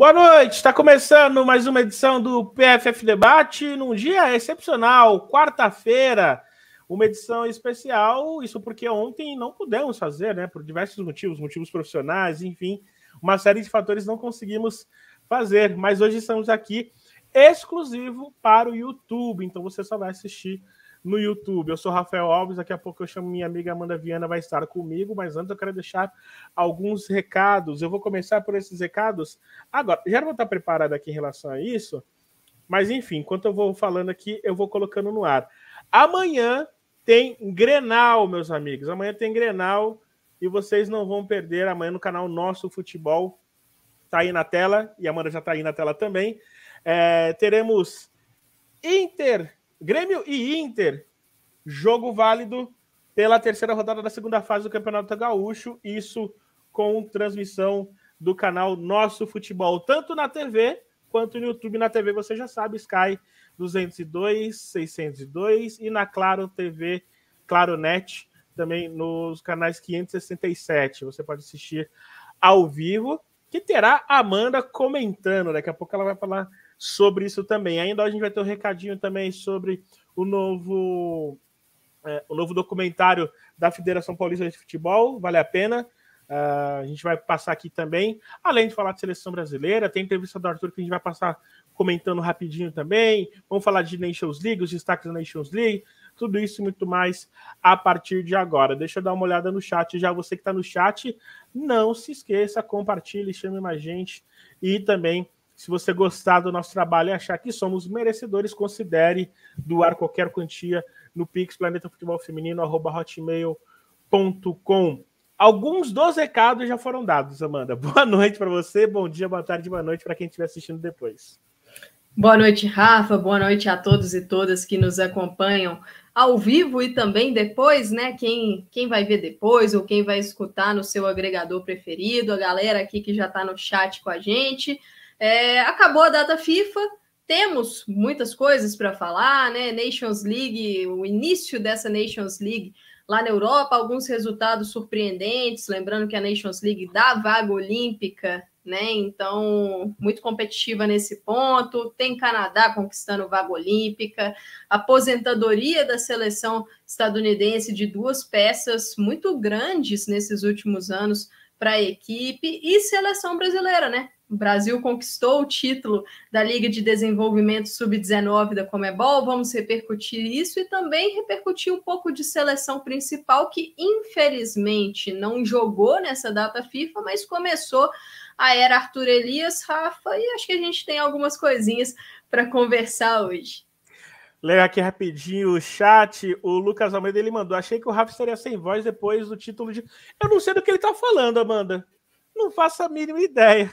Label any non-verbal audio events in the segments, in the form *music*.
Boa noite, está começando mais uma edição do PFF Debate, num dia excepcional, quarta-feira, uma edição especial, isso porque ontem não pudemos fazer, né, por diversos motivos, motivos profissionais, enfim, uma série de fatores não conseguimos fazer, mas hoje estamos aqui exclusivo para o YouTube, então você só vai assistir no YouTube. Eu sou Rafael Alves, daqui a pouco eu chamo minha amiga Amanda Viana, vai estar comigo, mas antes eu quero deixar alguns recados. Eu vou começar por esses recados agora. Já não vou estar preparado aqui em relação a isso, mas enfim, enquanto eu vou falando aqui, eu vou colocando no ar. Amanhã tem Grenal, meus amigos. Amanhã tem Grenal e vocês não vão perder amanhã no canal Nosso Futebol. Tá aí na tela, e a Amanda já tá aí na tela também. É, teremos Inter Grêmio e Inter, jogo válido pela terceira rodada da segunda fase do Campeonato Gaúcho, isso com transmissão do canal Nosso Futebol, tanto na TV quanto no YouTube. Na TV você já sabe, Sky 202, 602 e na Claro TV, Claro Net, também nos canais 567. Você pode assistir ao vivo, que terá a Amanda comentando. Daqui a pouco ela vai falar sobre isso também. Ainda a gente vai ter um recadinho também sobre o novo, é, o novo documentário da Federação Paulista de Futebol, vale a pena. Uh, a gente vai passar aqui também, além de falar de seleção brasileira, tem entrevista do Arthur que a gente vai passar comentando rapidinho também. Vamos falar de Nations League, os destaques da Nations League, tudo isso e muito mais a partir de agora. Deixa eu dar uma olhada no chat. Já você que está no chat, não se esqueça, compartilhe, chame mais gente e também se você gostar do nosso trabalho e achar que somos merecedores, considere doar qualquer quantia no Pix Planeta Futebol Feminino, hotmail.com. Alguns dos recados já foram dados, Amanda. *laughs* Boa noite para você, bom dia, boa tarde, boa noite para quem estiver assistindo depois. Boa noite, Rafa. Boa noite a todos e todas que nos acompanham ao vivo e também depois, né? Quem, quem vai ver depois ou quem vai escutar no seu agregador preferido, a galera aqui que já está no chat com a gente. É, acabou a data FIFA, temos muitas coisas para falar, né? Nations League, o início dessa Nations League lá na Europa, alguns resultados surpreendentes, lembrando que a Nations League dá vaga olímpica, né? Então, muito competitiva nesse ponto. Tem Canadá conquistando vaga olímpica, aposentadoria da seleção estadunidense de duas peças muito grandes nesses últimos anos para a equipe e seleção brasileira, né? O Brasil conquistou o título da Liga de Desenvolvimento Sub-19 da Comebol. Vamos repercutir isso e também repercutir um pouco de seleção principal, que infelizmente não jogou nessa data FIFA, mas começou a era Arthur Elias, Rafa, e acho que a gente tem algumas coisinhas para conversar hoje. Leio aqui rapidinho o chat. O Lucas Almeida ele mandou. Achei que o Rafa estaria sem voz depois do título de. Eu não sei do que ele está falando, Amanda. Não faço a mínima ideia.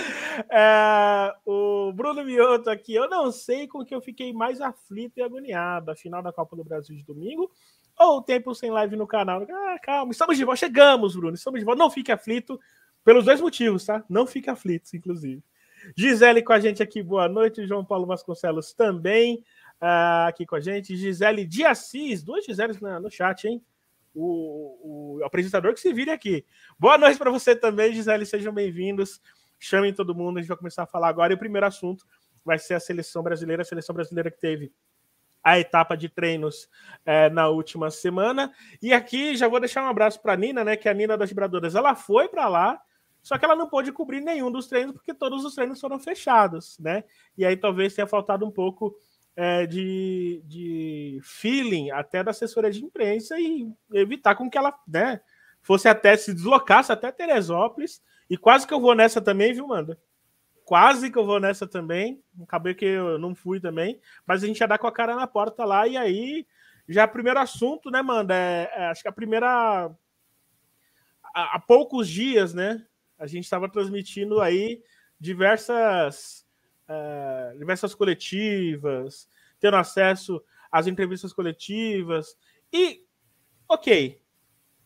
*laughs* É, o Bruno Mioto aqui, eu não sei com que eu fiquei mais aflito e agoniado. A final da Copa do Brasil de domingo ou o tempo sem live no canal? Ah, calma, estamos de volta. Chegamos, Bruno, estamos de volta. Não fique aflito pelos dois motivos, tá? Não fique aflito, inclusive. Gisele com a gente aqui, boa noite. João Paulo Vasconcelos também uh, aqui com a gente. Gisele de Assis, duas Giseles no chat, hein? O, o apresentador que se vire aqui. Boa noite para você também, Gisele, sejam bem-vindos. Chamem todo mundo, a gente vai começar a falar agora. E o primeiro assunto vai ser a seleção brasileira, a seleção brasileira que teve a etapa de treinos é, na última semana. E aqui já vou deixar um abraço para a Nina, né? Que é a Nina das Vibradoras. Ela foi para lá, só que ela não pôde cobrir nenhum dos treinos, porque todos os treinos foram fechados, né? E aí talvez tenha faltado um pouco é, de, de feeling até da assessoria de imprensa e evitar com que ela né, fosse até se deslocasse até Teresópolis e quase que eu vou nessa também, viu, Manda? Quase que eu vou nessa também. Acabei que eu não fui também. Mas a gente já dá com a cara na porta lá. E aí, já o primeiro assunto, né, Manda? É, é, acho que a primeira. Há, há poucos dias, né? A gente estava transmitindo aí diversas. Uh, diversas coletivas, tendo acesso às entrevistas coletivas. E, ok,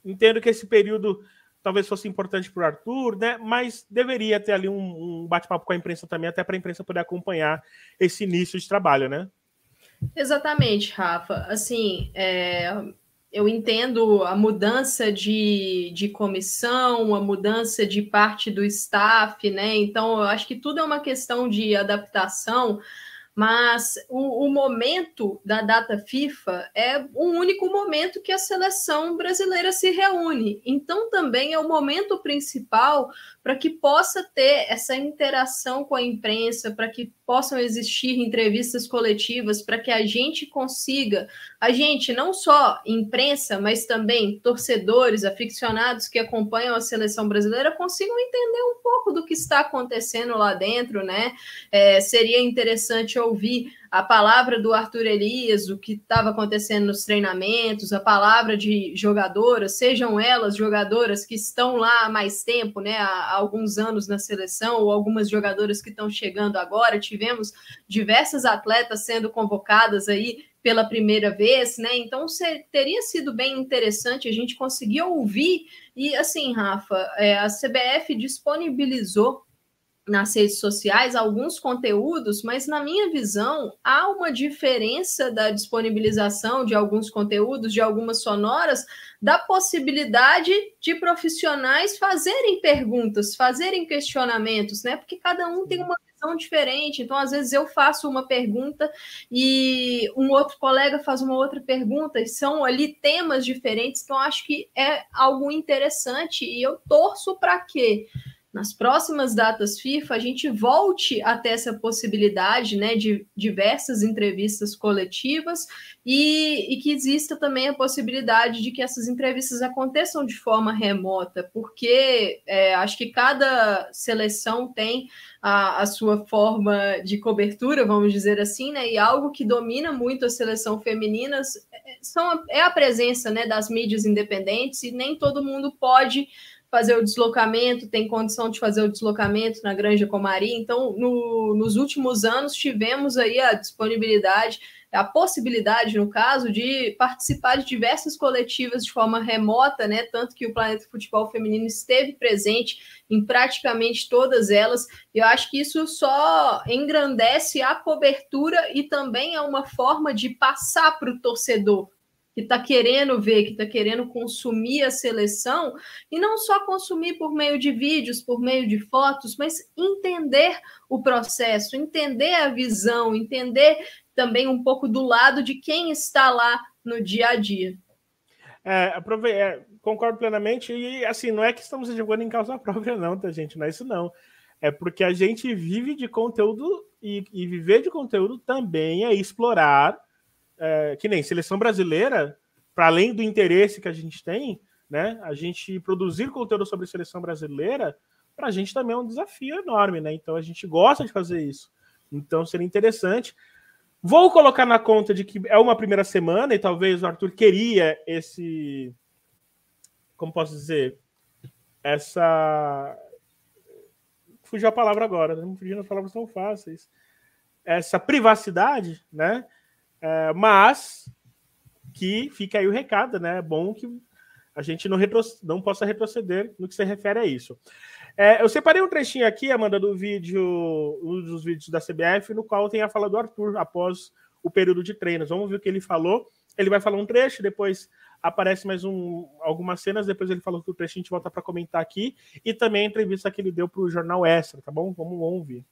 entendo que esse período talvez fosse importante para o Arthur, né? Mas deveria ter ali um, um bate-papo com a imprensa também, até para a imprensa poder acompanhar esse início de trabalho, né? Exatamente, Rafa. Assim, é... eu entendo a mudança de, de comissão, a mudança de parte do staff, né? Então, eu acho que tudo é uma questão de adaptação mas o, o, momento da data FIFA é o único momento que a seleção brasileira se reúne. Então, também é o momento principal para que possa ter essa interação com a imprensa, para que possam existir entrevistas coletivas, para que a gente consiga, a gente, não só imprensa, mas também torcedores, aficionados que acompanham a seleção brasileira, consigam entender um pouco do que está acontecendo lá dentro, né? É, seria interessante ouvir a palavra do Arthur Elias, o que estava acontecendo nos treinamentos, a palavra de jogadoras, sejam elas jogadoras que estão lá há mais tempo, né, há alguns anos na seleção, ou algumas jogadoras que estão chegando agora. Tivemos diversas atletas sendo convocadas aí pela primeira vez, né? Então teria sido bem interessante a gente conseguir ouvir. E assim, Rafa, é, a CBF disponibilizou nas redes sociais alguns conteúdos, mas na minha visão há uma diferença da disponibilização de alguns conteúdos, de algumas sonoras, da possibilidade de profissionais fazerem perguntas, fazerem questionamentos, né? Porque cada um tem uma visão diferente. Então, às vezes eu faço uma pergunta e um outro colega faz uma outra pergunta, e são ali temas diferentes eu acho que é algo interessante e eu torço para que nas próximas datas FIFA, a gente volte a ter essa possibilidade né, de diversas entrevistas coletivas e, e, que exista também a possibilidade de que essas entrevistas aconteçam de forma remota, porque é, acho que cada seleção tem a, a, sua forma de cobertura, vamos dizer assim, né, e algo que domina muito a seleção feminina é, são, é a presença né, das mídias independentes e nem todo mundo pode fazer o deslocamento, tem condição de fazer o deslocamento na Granja Comari. Então, no, nos últimos anos, tivemos aí a disponibilidade, a possibilidade, no caso, de participar de diversas coletivas de forma remota, né? Tanto que o Planeta Futebol Feminino esteve presente em praticamente todas elas. E eu acho que isso só engrandece a cobertura e também é uma forma de passar para o torcedor que está querendo ver, que está querendo consumir a seleção, e não só consumir por meio de vídeos, por meio de fotos, mas entender o processo, entender a visão, entender também um pouco do lado de quem está lá no dia a dia. É, é, concordo plenamente, e assim, não é que estamos jogando em causa própria, não, tá, gente? Não é isso, não. É porque a gente vive de conteúdo e, e viver de conteúdo também é explorar é, que nem seleção brasileira, para além do interesse que a gente tem, né, a gente produzir conteúdo sobre seleção brasileira, para a gente também é um desafio enorme, né? Então a gente gosta de fazer isso. Então seria interessante. Vou colocar na conta de que é uma primeira semana e talvez o Arthur queria esse. Como posso dizer? Essa. Fugiu a palavra agora, não fugindo as palavras tão fáceis. Essa privacidade, né? É, mas que fica aí o recado, né? É bom que a gente não, não possa retroceder no que se refere a isso. É, eu separei um trechinho aqui, Amanda, do vídeo, um dos vídeos da CBF, no qual tem a fala do Arthur após o período de treinos. Vamos ver o que ele falou. Ele vai falar um trecho, depois aparece mais um, algumas cenas, depois ele falou que o trecho a gente volta para comentar aqui, e também a entrevista que ele deu para o Jornal Extra, tá bom? Vamos ouvir.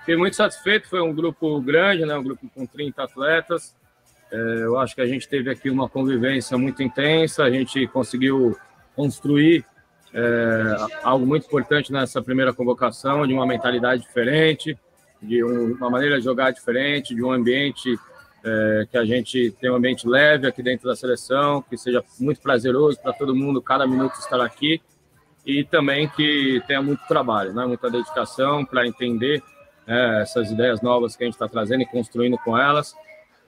Fiquei muito satisfeito, foi um grupo grande, né? um grupo com 30 atletas. É, eu acho que a gente teve aqui uma convivência muito intensa, a gente conseguiu construir é, algo muito importante nessa primeira convocação, de uma mentalidade diferente, de um, uma maneira de jogar diferente, de um ambiente é, que a gente tem um ambiente leve aqui dentro da seleção, que seja muito prazeroso para todo mundo, cada minuto estar aqui, e também que tenha muito trabalho, né? muita dedicação para entender né, essas ideias novas que a gente está trazendo e construindo com elas.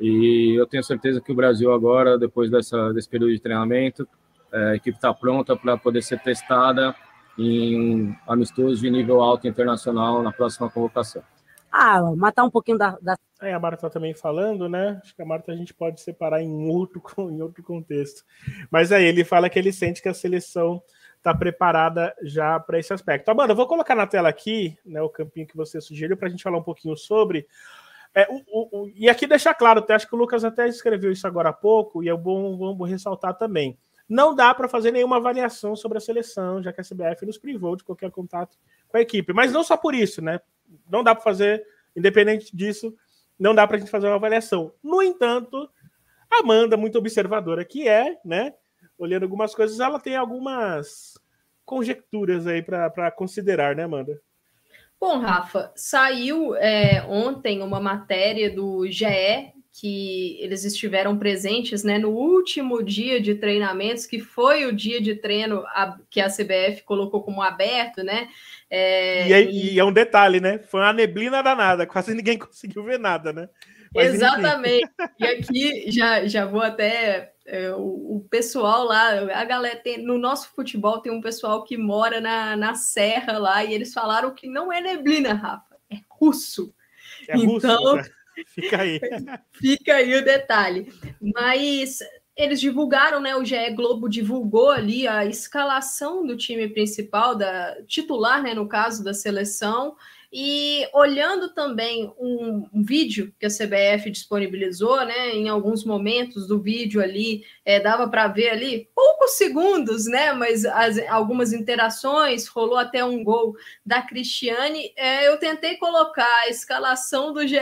E eu tenho certeza que o Brasil agora, depois dessa, desse período de treinamento, é, a equipe está pronta para poder ser testada em amistosos de nível alto internacional na próxima convocação. Ah, matar um pouquinho da. da... É, a Marta também falando, né? Acho que a Marta a gente pode separar em outro, *laughs* em outro contexto. Mas aí ele fala que ele sente que a seleção está preparada já para esse aspecto. Amanda, eu vou colocar na tela aqui né, o campinho que você sugeriu para a gente falar um pouquinho sobre. É, o, o, e aqui deixar claro, acho que o Lucas até escreveu isso agora há pouco, e é bom, bom ressaltar também. Não dá para fazer nenhuma avaliação sobre a seleção, já que a CBF nos privou de qualquer contato com a equipe. Mas não só por isso, né? Não dá para fazer, independente disso, não dá para a gente fazer uma avaliação. No entanto, Amanda, muito observadora que é, né? Olhando algumas coisas, ela tem algumas conjecturas aí para considerar, né, Amanda? Bom, Rafa, saiu é, ontem uma matéria do GE que eles estiveram presentes né, no último dia de treinamentos, que foi o dia de treino que a CBF colocou como aberto, né? É, e, é, e... e, é, um detalhe, né? Foi uma neblina danada, quase ninguém *laughs* conseguiu ver nada, né? Exatamente. E aqui já, já vou até é, o, o, pessoal lá, a galera tem, no nosso futebol tem um pessoal que mora na, na serra lá e eles falaram que não é neblina, Rafa, é russo. É então, russo, né? fica aí. *laughs* fica aí o detalhe. Mas eles divulgaram, né? O GE Globo divulgou ali a escalação do time principal, da titular, né? No caso da seleção. E olhando também um, um, vídeo que a CBF disponibilizou, né? Em alguns momentos do vídeo ali, é, dava para ver ali poucos segundos, né? Mas as, algumas interações, rolou até um gol da Cristiane. É, eu tentei colocar a escalação do GE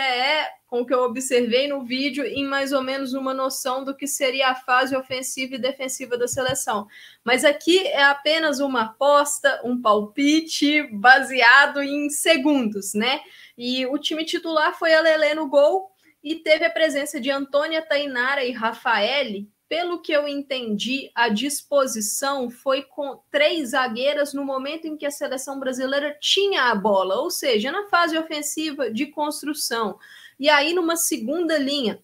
com o que eu observei no vídeo em mais ou menos uma noção do que seria a fase ofensiva e defensiva da seleção. Mas aqui é apenas uma aposta, um palpite baseado em segundos, né? E o time titular foi a Lelê no gol e teve a presença de Antônia Tainara e Rafaele. Pelo que eu entendi, a disposição foi com três zagueiras no momento em que a seleção brasileira tinha a bola, ou seja, na fase ofensiva de construção. E aí, numa segunda linha,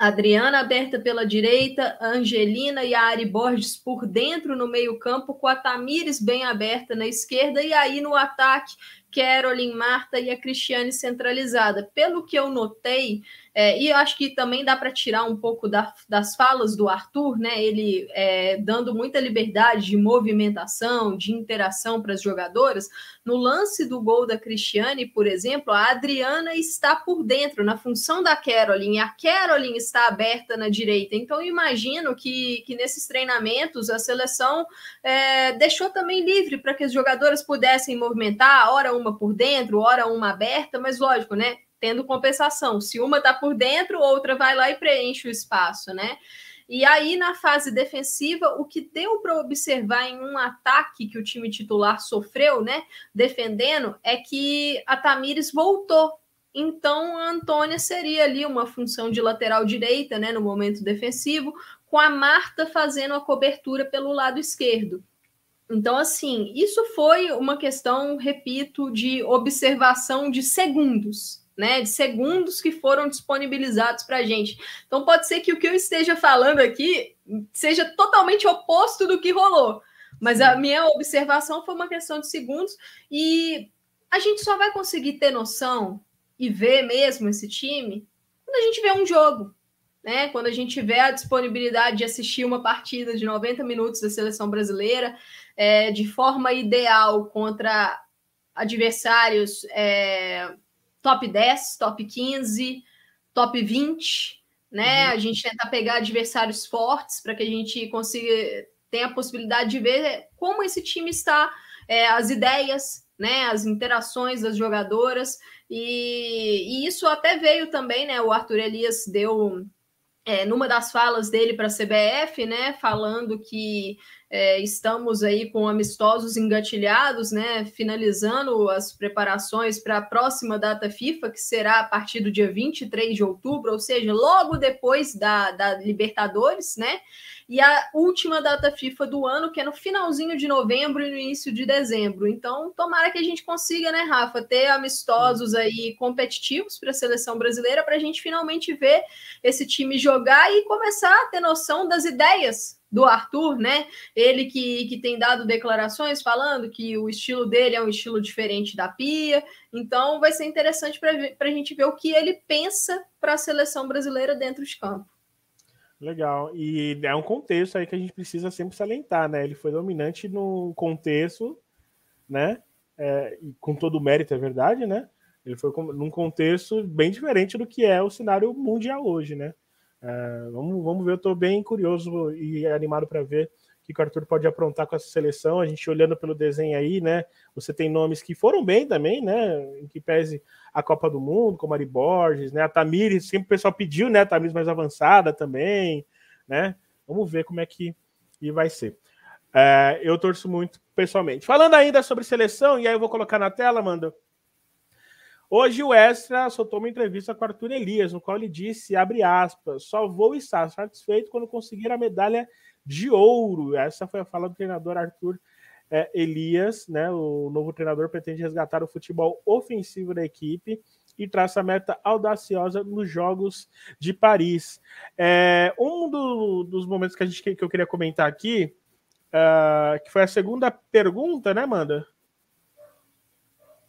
Adriana aberta pela direita, Angelina e a Ari Borges por dentro no meio-campo, com a Tamires bem aberta na esquerda, e aí no ataque, Carolyn, Marta e a Cristiane centralizada. Pelo que eu notei, é, e eu acho que também dá para tirar um pouco da, das falas do Arthur, né? Ele é, dando muita liberdade de movimentação, de interação para as jogadoras. No lance do gol da Cristiane, por exemplo, a Adriana está por dentro, na função da Caroline, a Caroline está aberta na direita. Então, imagino que, que nesses treinamentos a seleção é, deixou também livre para que as jogadoras pudessem movimentar, hora uma por dentro, hora uma aberta, mas lógico, né? Tendo compensação. Se uma está por dentro, outra vai lá e preenche o espaço, né? E aí, na fase defensiva, o que deu para observar em um ataque que o time titular sofreu, né? Defendendo, é que a Tamires voltou. Então, a Antônia seria ali uma função de lateral direita, né? No momento defensivo, com a Marta fazendo a cobertura pelo lado esquerdo. Então, assim, isso foi uma questão, repito, de observação de segundos né, de segundos que foram disponibilizados para a gente. Então pode ser que o que eu esteja falando aqui seja totalmente oposto do que rolou, mas a minha observação foi uma questão de segundos e a gente só vai conseguir ter noção e ver mesmo esse time quando a gente vê um jogo, né? Quando a gente vê a disponibilidade de assistir uma partida de 90 minutos da seleção brasileira é, de forma ideal contra adversários é, top 10, top 15, top 20, né? Uhum. A gente tentar pegar adversários fortes para que a gente consiga ter a possibilidade de ver como esse time está, é, as ideias, né? As interações das jogadoras. E, e isso até veio também, né? O Arthur Elias deu é, numa das falas dele para a CBF, né, falando que é, estamos aí com amistosos engatilhados, né, finalizando as preparações para a próxima data FIFA, que será a partir do dia 23 de outubro, ou seja, logo depois da, da Libertadores, né, e a última data FIFA do ano, que é no finalzinho de novembro e no início de dezembro. Então, tomara que a gente consiga, né, Rafa, ter amistosos aí competitivos para a seleção brasileira para a gente finalmente ver esse time jogar e começar a ter noção das ideias do Arthur, né? Ele que, que tem dado declarações falando que o estilo dele é um estilo diferente da Pia. Então, vai ser interessante para a gente ver o que ele pensa para a seleção brasileira dentro de campo. Legal. E é um contexto aí que a gente precisa sempre salientar, né? Ele foi dominante no contexto, né? É, com todo o mérito, é verdade, né? Ele foi num contexto bem diferente do que é o cenário mundial hoje, né? Uh, vamos, vamos ver, eu estou bem curioso e animado para ver o que o Arthur pode aprontar com essa seleção. A gente olhando pelo desenho aí, né? Você tem nomes que foram bem também, né? Em que pese a Copa do Mundo, como Ari Borges, né? A Tamires, sempre o pessoal pediu, né? A Tamires mais avançada também, né? Vamos ver como é que, vai ser. Uh, eu torço muito pessoalmente. Falando ainda sobre seleção, e aí eu vou colocar na tela, Manda Hoje o Extra soltou uma entrevista com Arthur Elias, no qual ele disse, abre aspas, só vou estar satisfeito quando conseguir a medalha de ouro. Essa foi a fala do treinador Arthur é, Elias, né? O novo treinador pretende resgatar o futebol ofensivo da equipe e traça a meta audaciosa nos Jogos de Paris. É, um do, dos momentos que, a gente, que eu queria comentar aqui, uh, que foi a segunda pergunta, né, Amanda?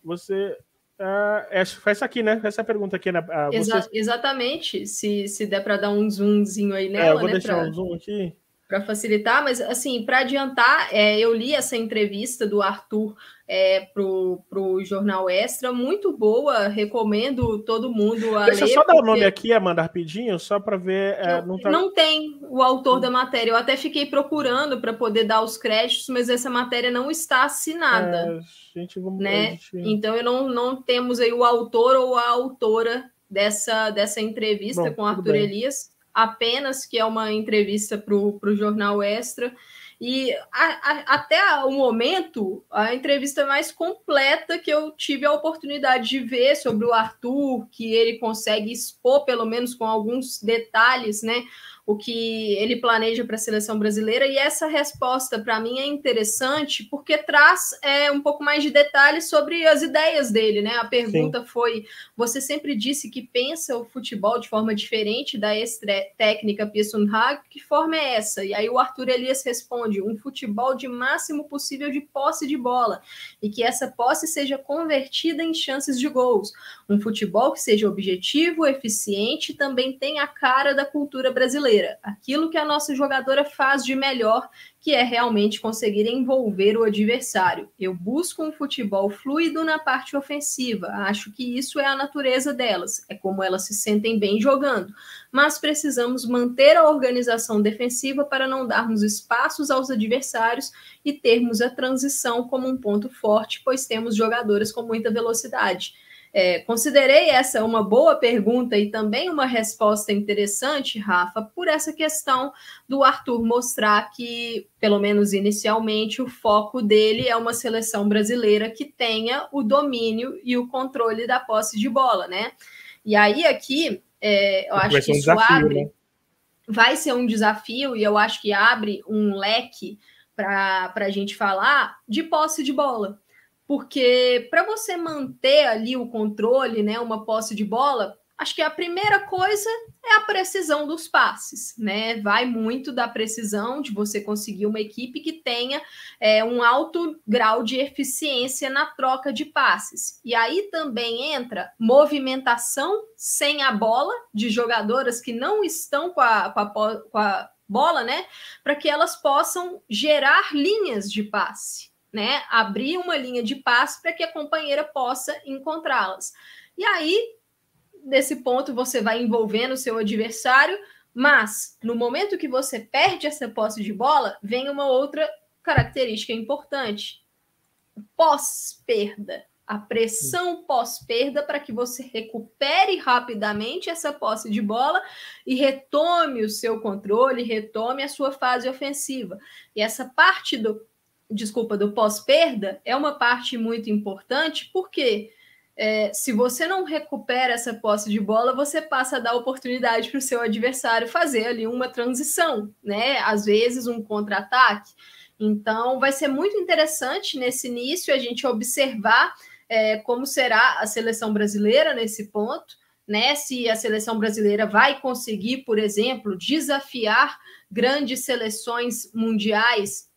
Você Uh, é, foi essa aqui, né? Essa pergunta aqui, né? Uh, Exa Exatamente. Se, se der para dar um zoomzinho aí nela, é, eu vou né? deixar pra... um zoom aqui para facilitar, mas assim, para adiantar, é, eu li essa entrevista do Arthur é, pro, pro Jornal Extra, muito boa, recomendo todo mundo a Deixa ler. eu só dar o nome aqui, Amanda, rapidinho, só para ver. É, não, tá... não, tem o autor da matéria, eu até fiquei procurando para poder dar os créditos, mas essa matéria não está assinada. É, gente, vamos né? Gente... Então, eu não, não temos aí o autor ou a autora dessa, dessa entrevista Bom, com Arthur Elias apenas que é uma entrevista para o jornal Extra. E a, a, até o momento, a entrevista mais completa que eu tive a oportunidade de ver sobre o Arthur, que ele consegue expor, pelo menos com alguns detalhes, né? O que ele planeja para a seleção brasileira, e essa resposta para mim é interessante porque traz é, um pouco mais de detalhes sobre as ideias dele, né? A pergunta Sim. foi: você sempre disse que pensa o futebol de forma diferente da ex-técnica Pearson Hag, que forma é essa? E aí o Arthur Elias responde: um futebol de máximo possível de posse de bola, e que essa posse seja convertida em chances de gols. Um futebol que seja objetivo, eficiente, também tem a cara da cultura brasileira brasileira, aquilo que a nossa jogadora faz de melhor, que é realmente conseguir envolver o adversário. Eu busco um futebol fluido na parte ofensiva, acho que isso é a natureza delas, é como elas se sentem bem jogando, mas precisamos manter a organização defensiva para não darmos espaços aos adversários e termos a transição como um ponto forte, pois temos jogadoras com muita velocidade. É, considerei essa uma boa pergunta e também uma resposta interessante, Rafa, por essa questão do Arthur mostrar que, pelo menos inicialmente, o foco dele é uma seleção brasileira que tenha o domínio e o controle da posse de bola, né? E aí, aqui, é, eu acho que um isso desafio, abre. Né? Vai ser um desafio e eu acho que abre um leque para a gente falar de posse de bola porque para você manter ali o controle, né, uma posse de bola, acho que a primeira coisa é a precisão dos passes, né? Vai muito da precisão de você conseguir uma equipe que tenha é, um alto grau de eficiência na troca de passes. E aí também entra movimentação sem a bola de jogadoras que não estão com a, com a, com a bola, né? Para que elas possam gerar linhas de passe né? Abrir uma linha de passe para que a companheira possa encontrá-las. E aí, nesse ponto, você vai envolvendo o seu adversário, mas no momento que você perde essa posse de bola, vem uma outra característica importante: pós-perda. A pressão pós-perda para que você recupere rapidamente essa posse de bola e retome o seu controle, retome a sua fase ofensiva. E essa parte do desculpa, do pós-perda é uma parte muito importante, porque é, se você não recupera essa posse de bola, você passa a dar oportunidade para o seu adversário fazer ali uma transição, né? Às vezes um contra-ataque. Então, vai ser muito interessante nesse início a gente observar é, como será a seleção brasileira nesse ponto, né? Se a seleção brasileira vai conseguir, por exemplo, desafiar grandes seleções mundiais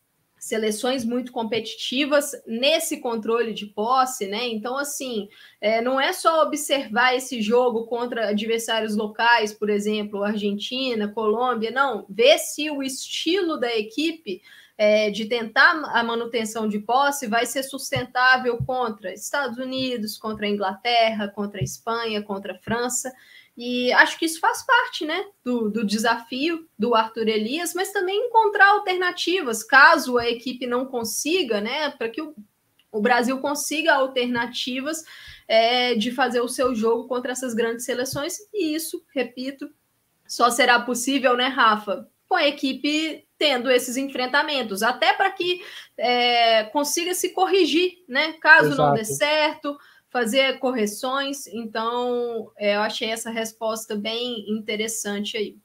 seleções muito competitivas nesse controle de posse, né? Então, assim, é, não é só observar esse jogo contra adversários locais, por exemplo, Argentina, Colômbia, não. Ver se o estilo da equipe é, de tentar a manutenção de posse vai ser sustentável contra Estados Unidos, contra a Inglaterra, contra a Espanha, contra a França. E acho que isso faz parte né, do, do desafio do Arthur Elias, mas também encontrar alternativas, caso a equipe não consiga, né? Para que o, o Brasil consiga alternativas é, de fazer o seu jogo contra essas grandes seleções, e isso, repito, só será possível, né, Rafa? Com a equipe tendo esses enfrentamentos, até para que é, consiga se corrigir, né? Caso Exato. não dê certo, fazer correções. Então, é, eu achei essa resposta bem interessante aí.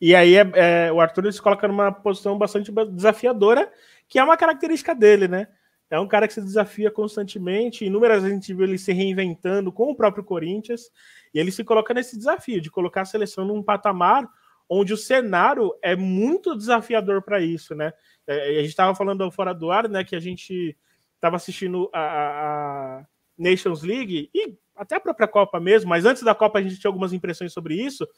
E aí é, é, o Arthur se coloca numa posição bastante desafiadora, que é uma característica dele, né? É um cara que se desafia constantemente. Inúmeras vezes a gente viu ele se reinventando com o próprio Corinthians. E ele se coloca nesse desafio de colocar a seleção num patamar onde o cenário é muito desafiador para isso, né? É, a gente estava falando fora do ar, né? Que a gente estava assistindo a, a, Nations League e até a própria Copa mesmo, mas antes da Copa a gente tinha algumas impressões sobre isso.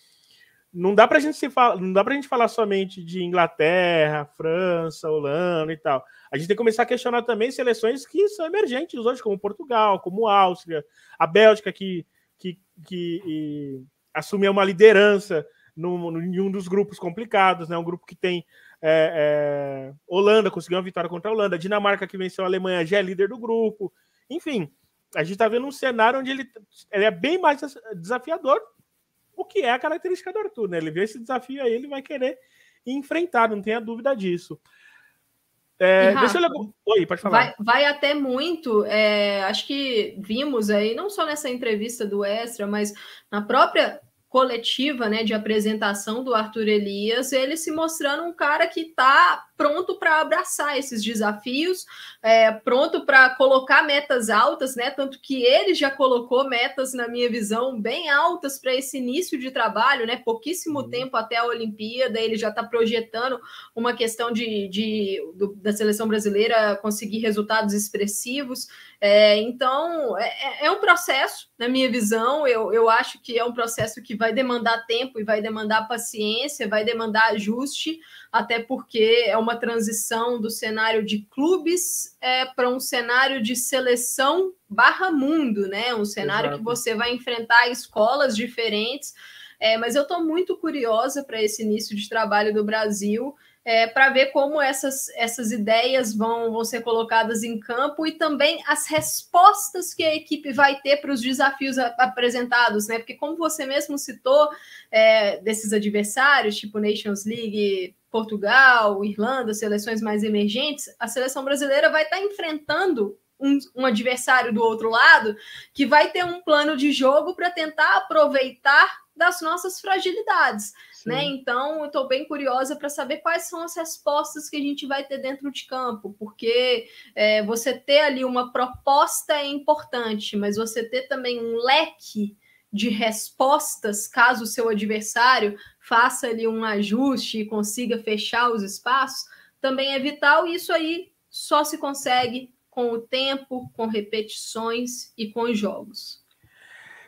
Não dá para a gente se falar, não dá para a gente falar somente de Inglaterra, França, Holanda e tal. A gente tem que começar a questionar também seleções que são emergentes hoje, como Portugal, como Áustria, a Bélgica que que, que assumiu uma liderança no, em um dos grupos complicados, né? Um grupo que tem é, é, Holanda conseguiu uma vitória contra a Holanda, Dinamarca que venceu a Alemanha já é líder do grupo. Enfim, a gente está vendo um cenário onde ele, ele, é bem mais desafiador, o que é a característica do Arthur, né? Ele vê esse desafio aí, ele vai querer enfrentar, não tenha dúvida disso. É, deixa eu... Oi, pode falar. Vai, vai até muito, é, acho que vimos aí, não só nessa entrevista do Extra, mas na própria coletiva né, de apresentação do Arthur Elias, ele se mostrando um cara que está pronto para abraçar esses desafios, é, pronto para colocar metas altas, né? Tanto que ele já colocou metas, na minha visão, bem altas para esse início de trabalho, né? Pouquíssimo uhum. tempo até a Olimpíada, ele já está projetando uma questão de, de do, da seleção brasileira conseguir resultados expressivos. É, então, é, é, é um processo, na minha visão, eu, eu acho que é um processo que vai demandar tempo e vai demandar paciência, vai demandar ajuste até porque é uma transição do cenário de clubes é, para um cenário de seleção barra mundo, né? Um cenário Exato. que você vai enfrentar escolas diferentes. É, mas eu estou muito curiosa para esse início de trabalho do Brasil. É, para ver como essas, essas ideias vão, vão ser colocadas em campo e também as respostas que a equipe vai ter para os desafios a, apresentados, né? Porque, como você mesmo citou, é, desses adversários, tipo Nations League, Portugal, Irlanda, seleções mais emergentes, a seleção brasileira vai estar tá enfrentando um, um, adversário do outro lado que vai ter um plano de jogo para tentar aproveitar das nossas fragilidades. Né? Então, eu estou bem curiosa para saber quais são as respostas que a gente vai ter dentro de campo, porque é, você ter ali uma proposta é importante, mas você ter também um leque de respostas, caso o seu adversário faça ali um ajuste e consiga fechar os espaços, também é vital, e isso aí só se consegue com o tempo, com repetições e com jogos.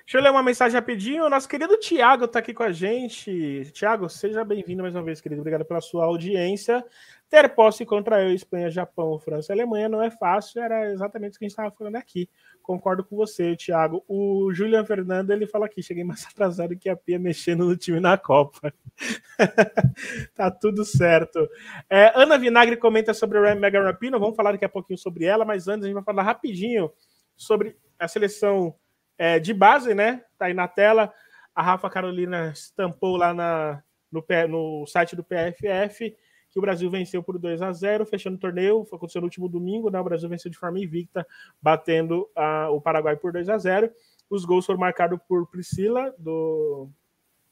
Deixa eu ler uma mensagem rapidinho. Nosso querido Tiago está aqui com a gente. Tiago, seja bem-vindo mais uma vez, querido. Obrigado pela sua audiência. Ter posse contra eu, Espanha, Japão, França e Alemanha não é fácil. Era exatamente o que a gente estava falando aqui. Concordo com você, Thiago. O Julian Fernando ele fala aqui: cheguei mais *laughs* atrasado que a Pia mexendo no time na Copa. *laughs* tá tudo certo. É, Ana Vinagre comenta sobre o Mega Rapino. Vamos falar daqui a pouquinho sobre ela, mas antes a gente vai falar rapidinho sobre a seleção é, de base, né? Tá aí na tela. A Rafa Carolina estampou lá na, no, no site do PFF que o Brasil venceu por 2 a 0 fechando o torneio. Aconteceu no último domingo, né? O Brasil venceu de forma invicta, batendo uh, o Paraguai por 2 a 0 Os gols foram marcados por Priscila, do,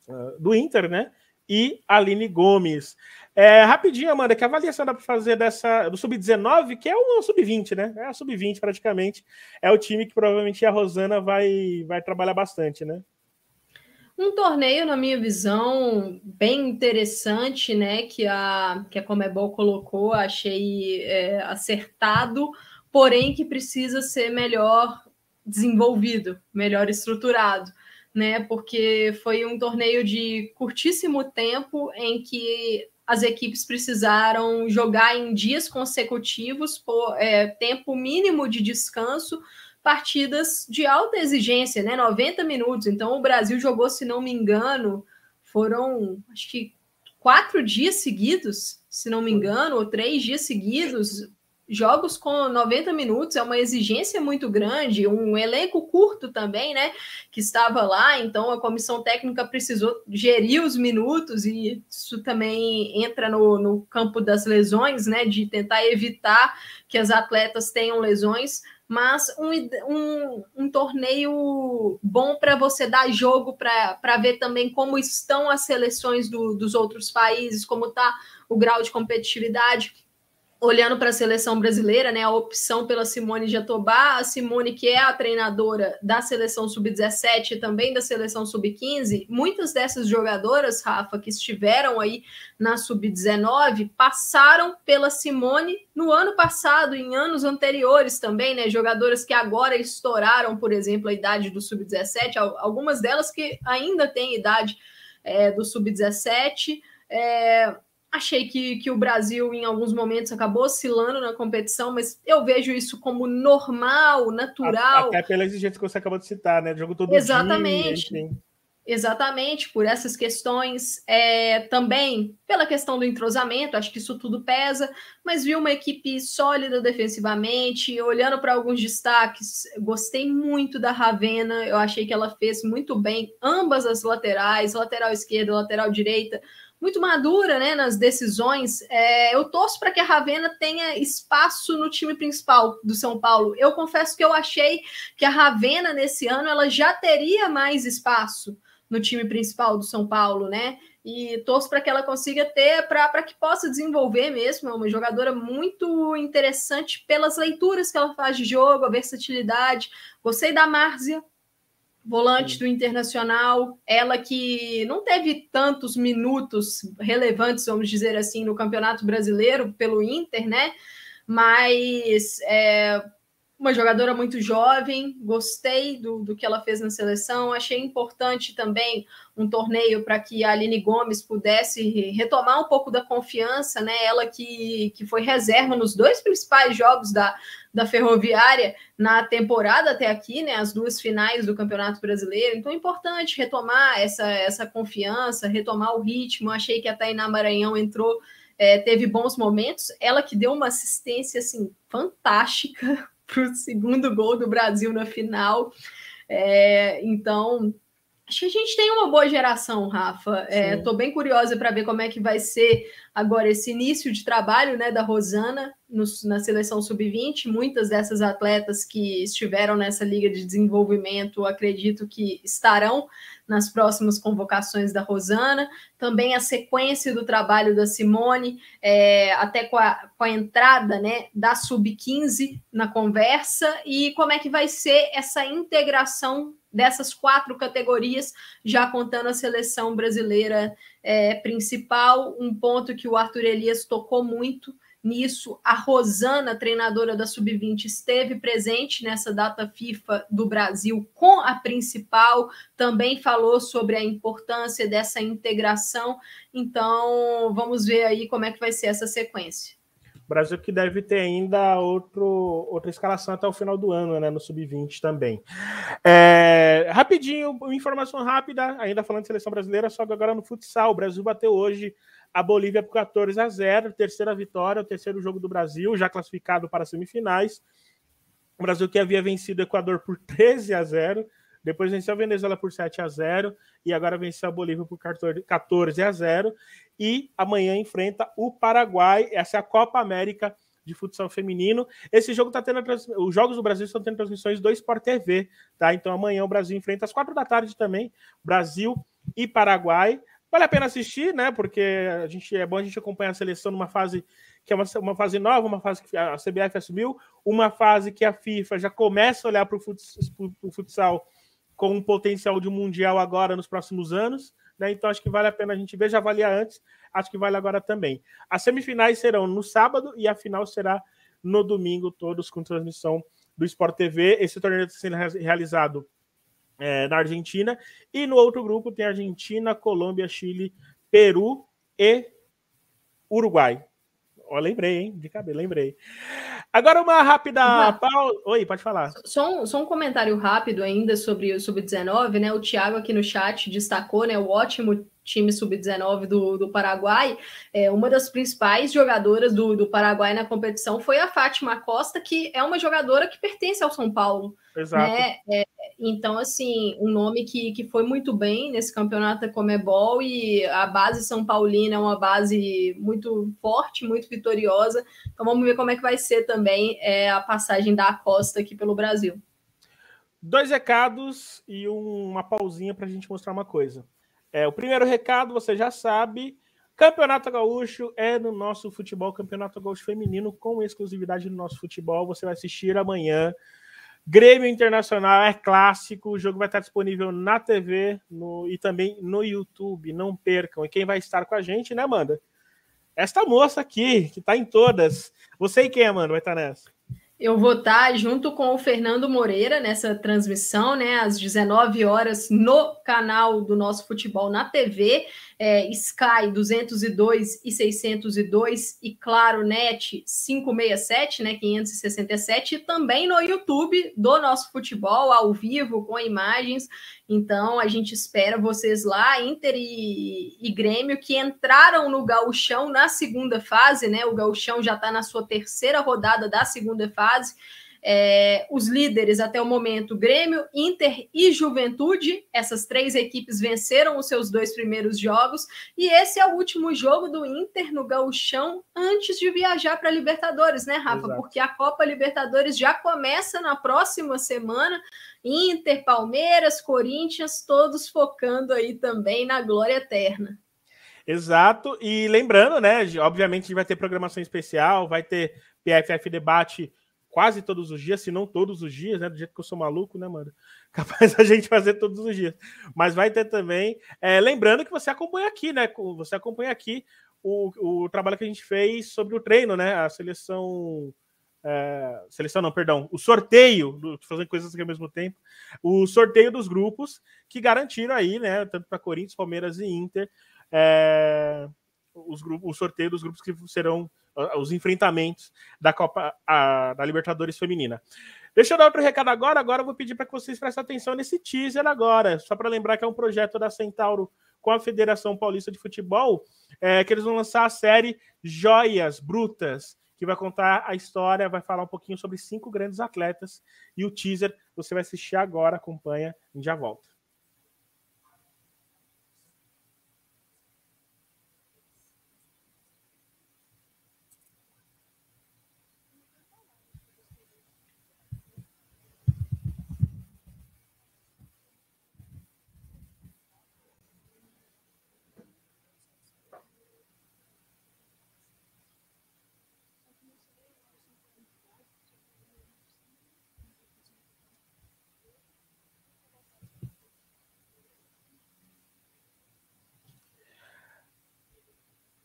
uh, do Inter, né? E Aline Gomes. É, rapidinho, Amanda, que avaliação dá para fazer dessa do Sub-19, que é um Sub-20, né? É a Sub-20 praticamente. É o time que provavelmente a Rosana vai, vai trabalhar bastante, né? Um torneio, na minha visão, bem interessante, né? Que a, que a Comebol colocou, achei é, acertado, porém que precisa ser melhor desenvolvido, melhor estruturado, né? Porque foi um torneio de curtíssimo tempo em que as equipes precisaram jogar em dias consecutivos por é, tempo mínimo de descanso partidas de alta exigência, né? 90 minutos. Então o Brasil jogou, se não me engano, foram acho que quatro dias seguidos, se não me engano, ou três dias seguidos. Jogos com 90 minutos é uma exigência muito grande, um elenco curto também, né? Que estava lá, então a comissão técnica precisou gerir os minutos, e isso também entra no, no campo das lesões, né? De tentar evitar que as atletas tenham lesões mas um, um, um torneio bom para você dar jogo, para ver também como estão as seleções do, dos outros países, como está o grau de competitividade olhando para a seleção brasileira, né, a opção pela Simone Jatobá, a Simone que é a treinadora da seleção sub-17 e também da seleção sub-15, muitas dessas jogadoras, Rafa, que estiveram aí na sub-19, passaram pela Simone no ano passado, em anos anteriores também, né, jogadoras que agora estouraram, por exemplo, a idade do sub-17, algumas delas que ainda têm idade é, do sub-17, é, Achei que, que o Brasil, em alguns momentos, acabou oscilando na competição, mas eu vejo isso como normal, natural. Até pela exigência que você acabou de citar, né? Jogo todo Exatamente. dia. Enfim. Exatamente, por essas questões, é, também pela questão do entrosamento, acho que isso tudo pesa, mas vi uma equipe sólida defensivamente, olhando para alguns destaques, gostei muito da Ravena, eu achei que ela fez muito bem ambas as laterais, lateral esquerda, lateral direita, muito madura né, nas decisões. É, eu torço para que a Ravena tenha espaço no time principal do São Paulo. Eu confesso que eu achei que a Ravena, nesse ano, ela já teria mais espaço no time principal do São Paulo, né? E torço para que ela consiga ter, para que possa desenvolver mesmo. É uma jogadora muito interessante pelas leituras que ela faz de jogo, a versatilidade. Gostei da Márcia, volante do Internacional, ela que não teve tantos minutos relevantes, vamos dizer assim, no Campeonato Brasileiro pelo Inter, né? Mas é, uma jogadora muito jovem, gostei do, do que ela fez na seleção, achei importante também um torneio para que a Aline Gomes pudesse retomar um pouco da confiança, né? Ela que, que foi reserva nos dois principais jogos da, da Ferroviária na temporada até aqui, né? As duas finais do Campeonato Brasileiro. Então é importante retomar essa, essa confiança, retomar o ritmo. Achei que a Tainá Maranhão entrou, é, teve bons momentos. Ela que deu uma assistência assim fantástica *laughs* para o segundo gol do Brasil na final. É, então, acho que a gente tem uma boa geração, Rafa. Estou é, bem curiosa para ver como é que vai ser agora esse início de trabalho né, da Rosana no, na seleção sub-20. Muitas dessas atletas que estiveram nessa liga de desenvolvimento, acredito que estarão nas próximas convocações da Rosana, também a sequência do trabalho da Simone, é, até com a, com a entrada né, da Sub-15 na conversa, e como é que vai ser essa integração dessas quatro categorias, já contando a seleção brasileira é, principal, um ponto que o Arthur Elias tocou muito nisso. A Rosana, treinadora da Sub-20, esteve presente nessa data FIFA do Brasil com a principal, também falou sobre a importância dessa integração. Então, vamos ver aí como é que vai ser essa sequência. Brasil que deve ter ainda outro, outra escalação até o final do ano, né? No Sub-20 também. É, rapidinho, informação rápida, ainda falando de seleção brasileira, só que agora no futsal. O Brasil bateu hoje a Bolívia por 14 a 0, terceira vitória, o terceiro jogo do Brasil, já classificado para semifinais. O Brasil que havia vencido o Equador por 13 a 0, depois venceu a Venezuela por 7 a 0 e agora venceu a Bolívia por 14 a 0 e amanhã enfrenta o Paraguai. Essa é a Copa América de futsal feminino. Esse jogo está tendo trans... os jogos do Brasil estão tendo transmissões do Sport TV, tá? Então amanhã o Brasil enfrenta às quatro da tarde também, Brasil e Paraguai. Vale a pena assistir, né? Porque a gente é bom a gente acompanhar a seleção numa fase que é uma, uma fase nova, uma fase que a CBF assumiu, uma fase que a FIFA já começa a olhar para o futsal com um potencial de mundial agora nos próximos anos. Né? Então acho que vale a pena a gente ver, já valia antes, acho que vale agora também. As semifinais serão no sábado e a final será no domingo, todos com transmissão do Sport TV. Esse torneio está sendo realizado é, na Argentina. E no outro grupo tem Argentina, Colômbia, Chile, Peru e Uruguai. Ó, lembrei, hein? De cabelo, lembrei. Agora uma rápida pausa. Oi, pode falar. Só um, só um comentário rápido ainda sobre o Sub-19, né? O Thiago aqui no chat destacou, né? O ótimo time sub-19 do, do Paraguai, é, uma das principais jogadoras do, do Paraguai na competição foi a Fátima Costa, que é uma jogadora que pertence ao São Paulo. Exato. Né? É, então, assim, um nome que, que foi muito bem nesse campeonato da Comebol e a base São Paulina é uma base muito forte, muito vitoriosa. Então, vamos ver como é que vai ser também é, a passagem da Costa aqui pelo Brasil. Dois recados e uma pausinha para a gente mostrar uma coisa. É, o primeiro recado, você já sabe, Campeonato Gaúcho é no nosso futebol, Campeonato Gaúcho Feminino, com exclusividade no nosso futebol. Você vai assistir amanhã. Grêmio Internacional é clássico, o jogo vai estar disponível na TV no, e também no YouTube. Não percam. E quem vai estar com a gente, né, Amanda? Esta moça aqui, que está em todas. Você e quem, Amanda, vai estar nessa? Eu vou estar junto com o Fernando Moreira nessa transmissão, né, às 19 horas, no canal do nosso futebol na TV é, Sky 202 e 602 e Claro Net 567, né, 567, e também no YouTube do nosso futebol ao vivo com imagens. Então a gente espera vocês lá, Inter e, e Grêmio, que entraram no gauchão na segunda fase, né? O gauchão já está na sua terceira rodada da segunda fase. É, os líderes até o momento, Grêmio, Inter e Juventude, essas três equipes venceram os seus dois primeiros jogos, e esse é o último jogo do Inter no Gauchão antes de viajar para a Libertadores, né, Rafa? Exato. Porque a Copa Libertadores já começa na próxima semana. Inter, Palmeiras, Corinthians, todos focando aí também na glória eterna. Exato, e lembrando, né? Obviamente, a gente vai ter programação especial, vai ter PFF Debate quase todos os dias, se não todos os dias, né? Do jeito que eu sou maluco, né, mano? *laughs* Capaz a gente fazer todos os dias. Mas vai ter também. É, lembrando que você acompanha aqui, né? Você acompanha aqui o, o trabalho que a gente fez sobre o treino, né? A seleção. É, seleção não, perdão, o sorteio, do, fazendo coisas aqui ao mesmo tempo, o sorteio dos grupos que garantiram aí, né, tanto para Corinthians, Palmeiras e Inter, é, os grupos, o sorteio dos grupos que serão os enfrentamentos da Copa a, da Libertadores Feminina. Deixa eu dar outro recado agora. Agora eu vou pedir para que vocês prestem atenção nesse teaser agora, só para lembrar que é um projeto da Centauro com a Federação Paulista de Futebol, é, que eles vão lançar a série Joias Brutas, que vai contar a história, vai falar um pouquinho sobre cinco grandes atletas. E o teaser você vai assistir agora, acompanha e já volta.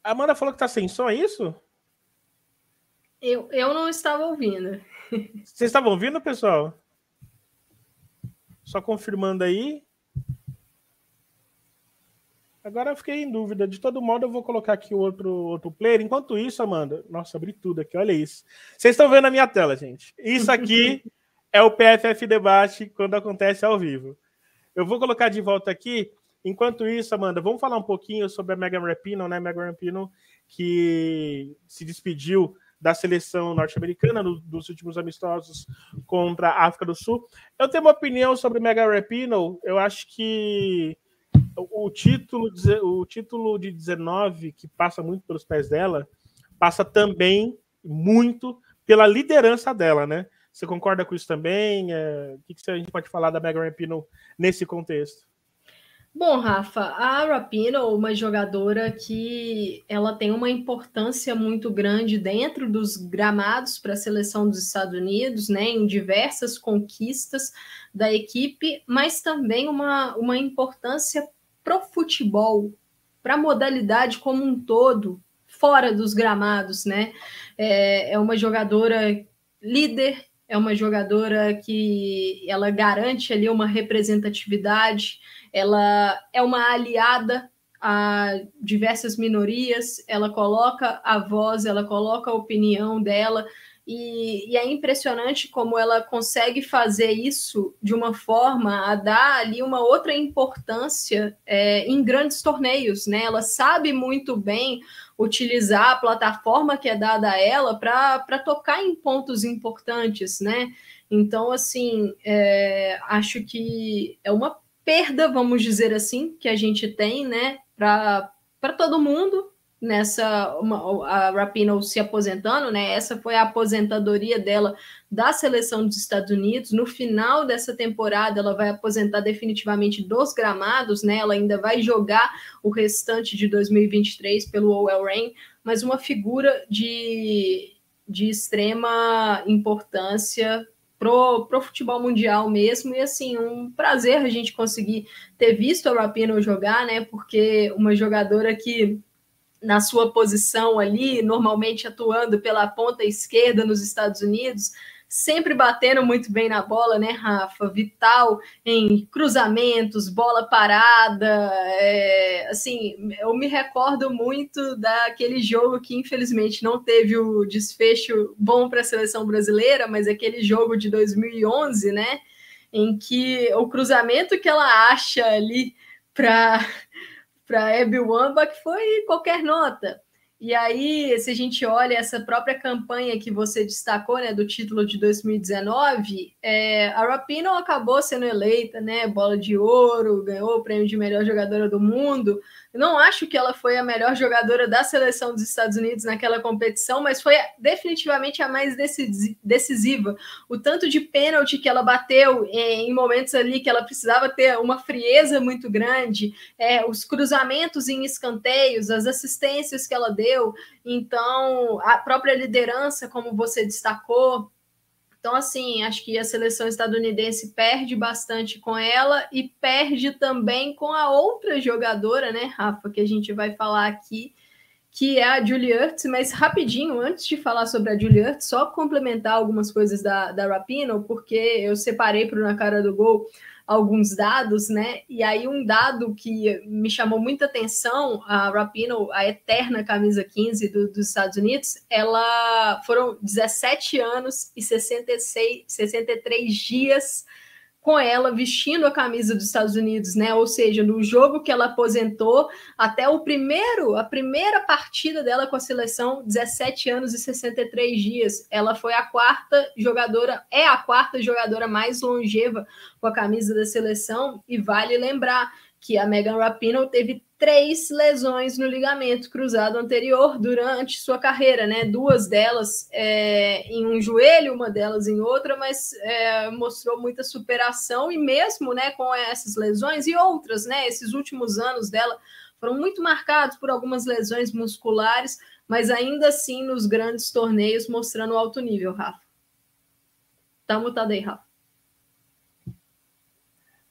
A Amanda falou que tá sem som, é isso? Eu, eu não estava ouvindo. Vocês estavam ouvindo, pessoal? Só confirmando aí. Agora eu fiquei em dúvida. De todo modo, eu vou colocar aqui o outro, outro player. Enquanto isso, Amanda. Nossa, abri tudo aqui, olha isso. Vocês estão vendo a minha tela, gente. Isso aqui *laughs* é o PFF Debate quando acontece ao vivo. Eu vou colocar de volta aqui Enquanto isso, Amanda, vamos falar um pouquinho sobre a Megan Rapinoe, né? Megan Rapinoe que se despediu da seleção norte-americana no, dos últimos amistosos contra a África do Sul. Eu tenho uma opinião sobre Megan Rapinoe. Eu acho que o título, o título de 19, que passa muito pelos pés dela, passa também muito pela liderança dela, né? Você concorda com isso também? É, o que, que a gente pode falar da Megan Rapinoe nesse contexto? Bom, Rafa, a Rapino, uma jogadora que ela tem uma importância muito grande dentro dos gramados para a seleção dos Estados Unidos, né, em diversas conquistas da equipe, mas também uma, uma importância para o futebol, para a modalidade como um todo, fora dos gramados, né? É, é uma jogadora líder, é uma jogadora que ela garante ali uma representatividade ela é uma aliada a diversas minorias, ela coloca a voz, ela coloca a opinião dela, e, e, é impressionante como ela consegue fazer isso de uma forma a dar ali uma outra importância é, em grandes torneios, né? Ela sabe muito bem utilizar a plataforma que é dada a ela para tocar em pontos importantes, né? Então, assim, é, acho que é uma perda, vamos dizer assim, que a gente tem, né, para todo mundo nessa uma, a Rapinoe se aposentando, né? Essa foi a aposentadoria dela da seleção dos Estados Unidos. No final dessa temporada, ela vai aposentar definitivamente dos gramados, né? Ela ainda vai jogar o restante de 2023 pelo OL Reign, mas uma figura de, de extrema importância pro, pro futebol mundial mesmo. E assim, um prazer a gente conseguir ter visto a Rapino jogar, né? Porque uma jogadora que na sua posição ali, normalmente atuando pela ponta esquerda nos Estados Unidos, sempre batendo muito bem na bola, né, Rafa? Vital em cruzamentos, bola parada. É, assim, eu me recordo muito daquele jogo que infelizmente não teve o desfecho bom para a seleção brasileira, mas aquele jogo de 2011, né? Em que o cruzamento que ela acha ali para para Abby Wambach foi qualquer nota. E aí, se a gente olha essa própria campanha que você destacou, né, do título de 2019, é, a Rapino acabou sendo eleita, né, bola de ouro, ganhou o prêmio de melhor jogadora do mundo, não acho que ela foi a melhor jogadora da seleção dos Estados Unidos naquela competição, mas foi definitivamente a mais decisiva. O tanto de pênalti que ela bateu é, em momentos ali que ela precisava ter uma frieza muito grande, é, os cruzamentos em escanteios, as assistências que ela deu, então a própria liderança, como você destacou, então, assim, acho que a seleção estadunidense perde bastante com ela e perde também com a outra jogadora, né, Rafa, que a gente vai falar aqui, que é a Julie Ertz. Mas rapidinho, antes de falar sobre a Julie Ertz, só complementar algumas coisas da, da Rapino, porque eu separei para Na Cara do Gol alguns dados, né? E aí um dado que me chamou muita atenção, a Rapino, a eterna camisa 15 do, dos Estados Unidos, ela foram 17 anos e 66, 63 dias com ela vestindo a camisa dos Estados Unidos, né? Ou seja, no jogo que ela aposentou, até o primeiro, a primeira partida dela com a seleção, 17 anos e 63 dias. Ela foi a quarta jogadora, é a quarta jogadora mais longeva com a camisa da seleção, e vale lembrar que a Megan Rapinoe teve três lesões no ligamento cruzado anterior durante sua carreira, né? Duas delas é, em um joelho, uma delas em outra, mas é, mostrou muita superação e mesmo, né, com essas lesões e outras, né? Esses últimos anos dela foram muito marcados por algumas lesões musculares, mas ainda assim nos grandes torneios mostrando alto nível, Rafa. Tá mutado aí, Rafa.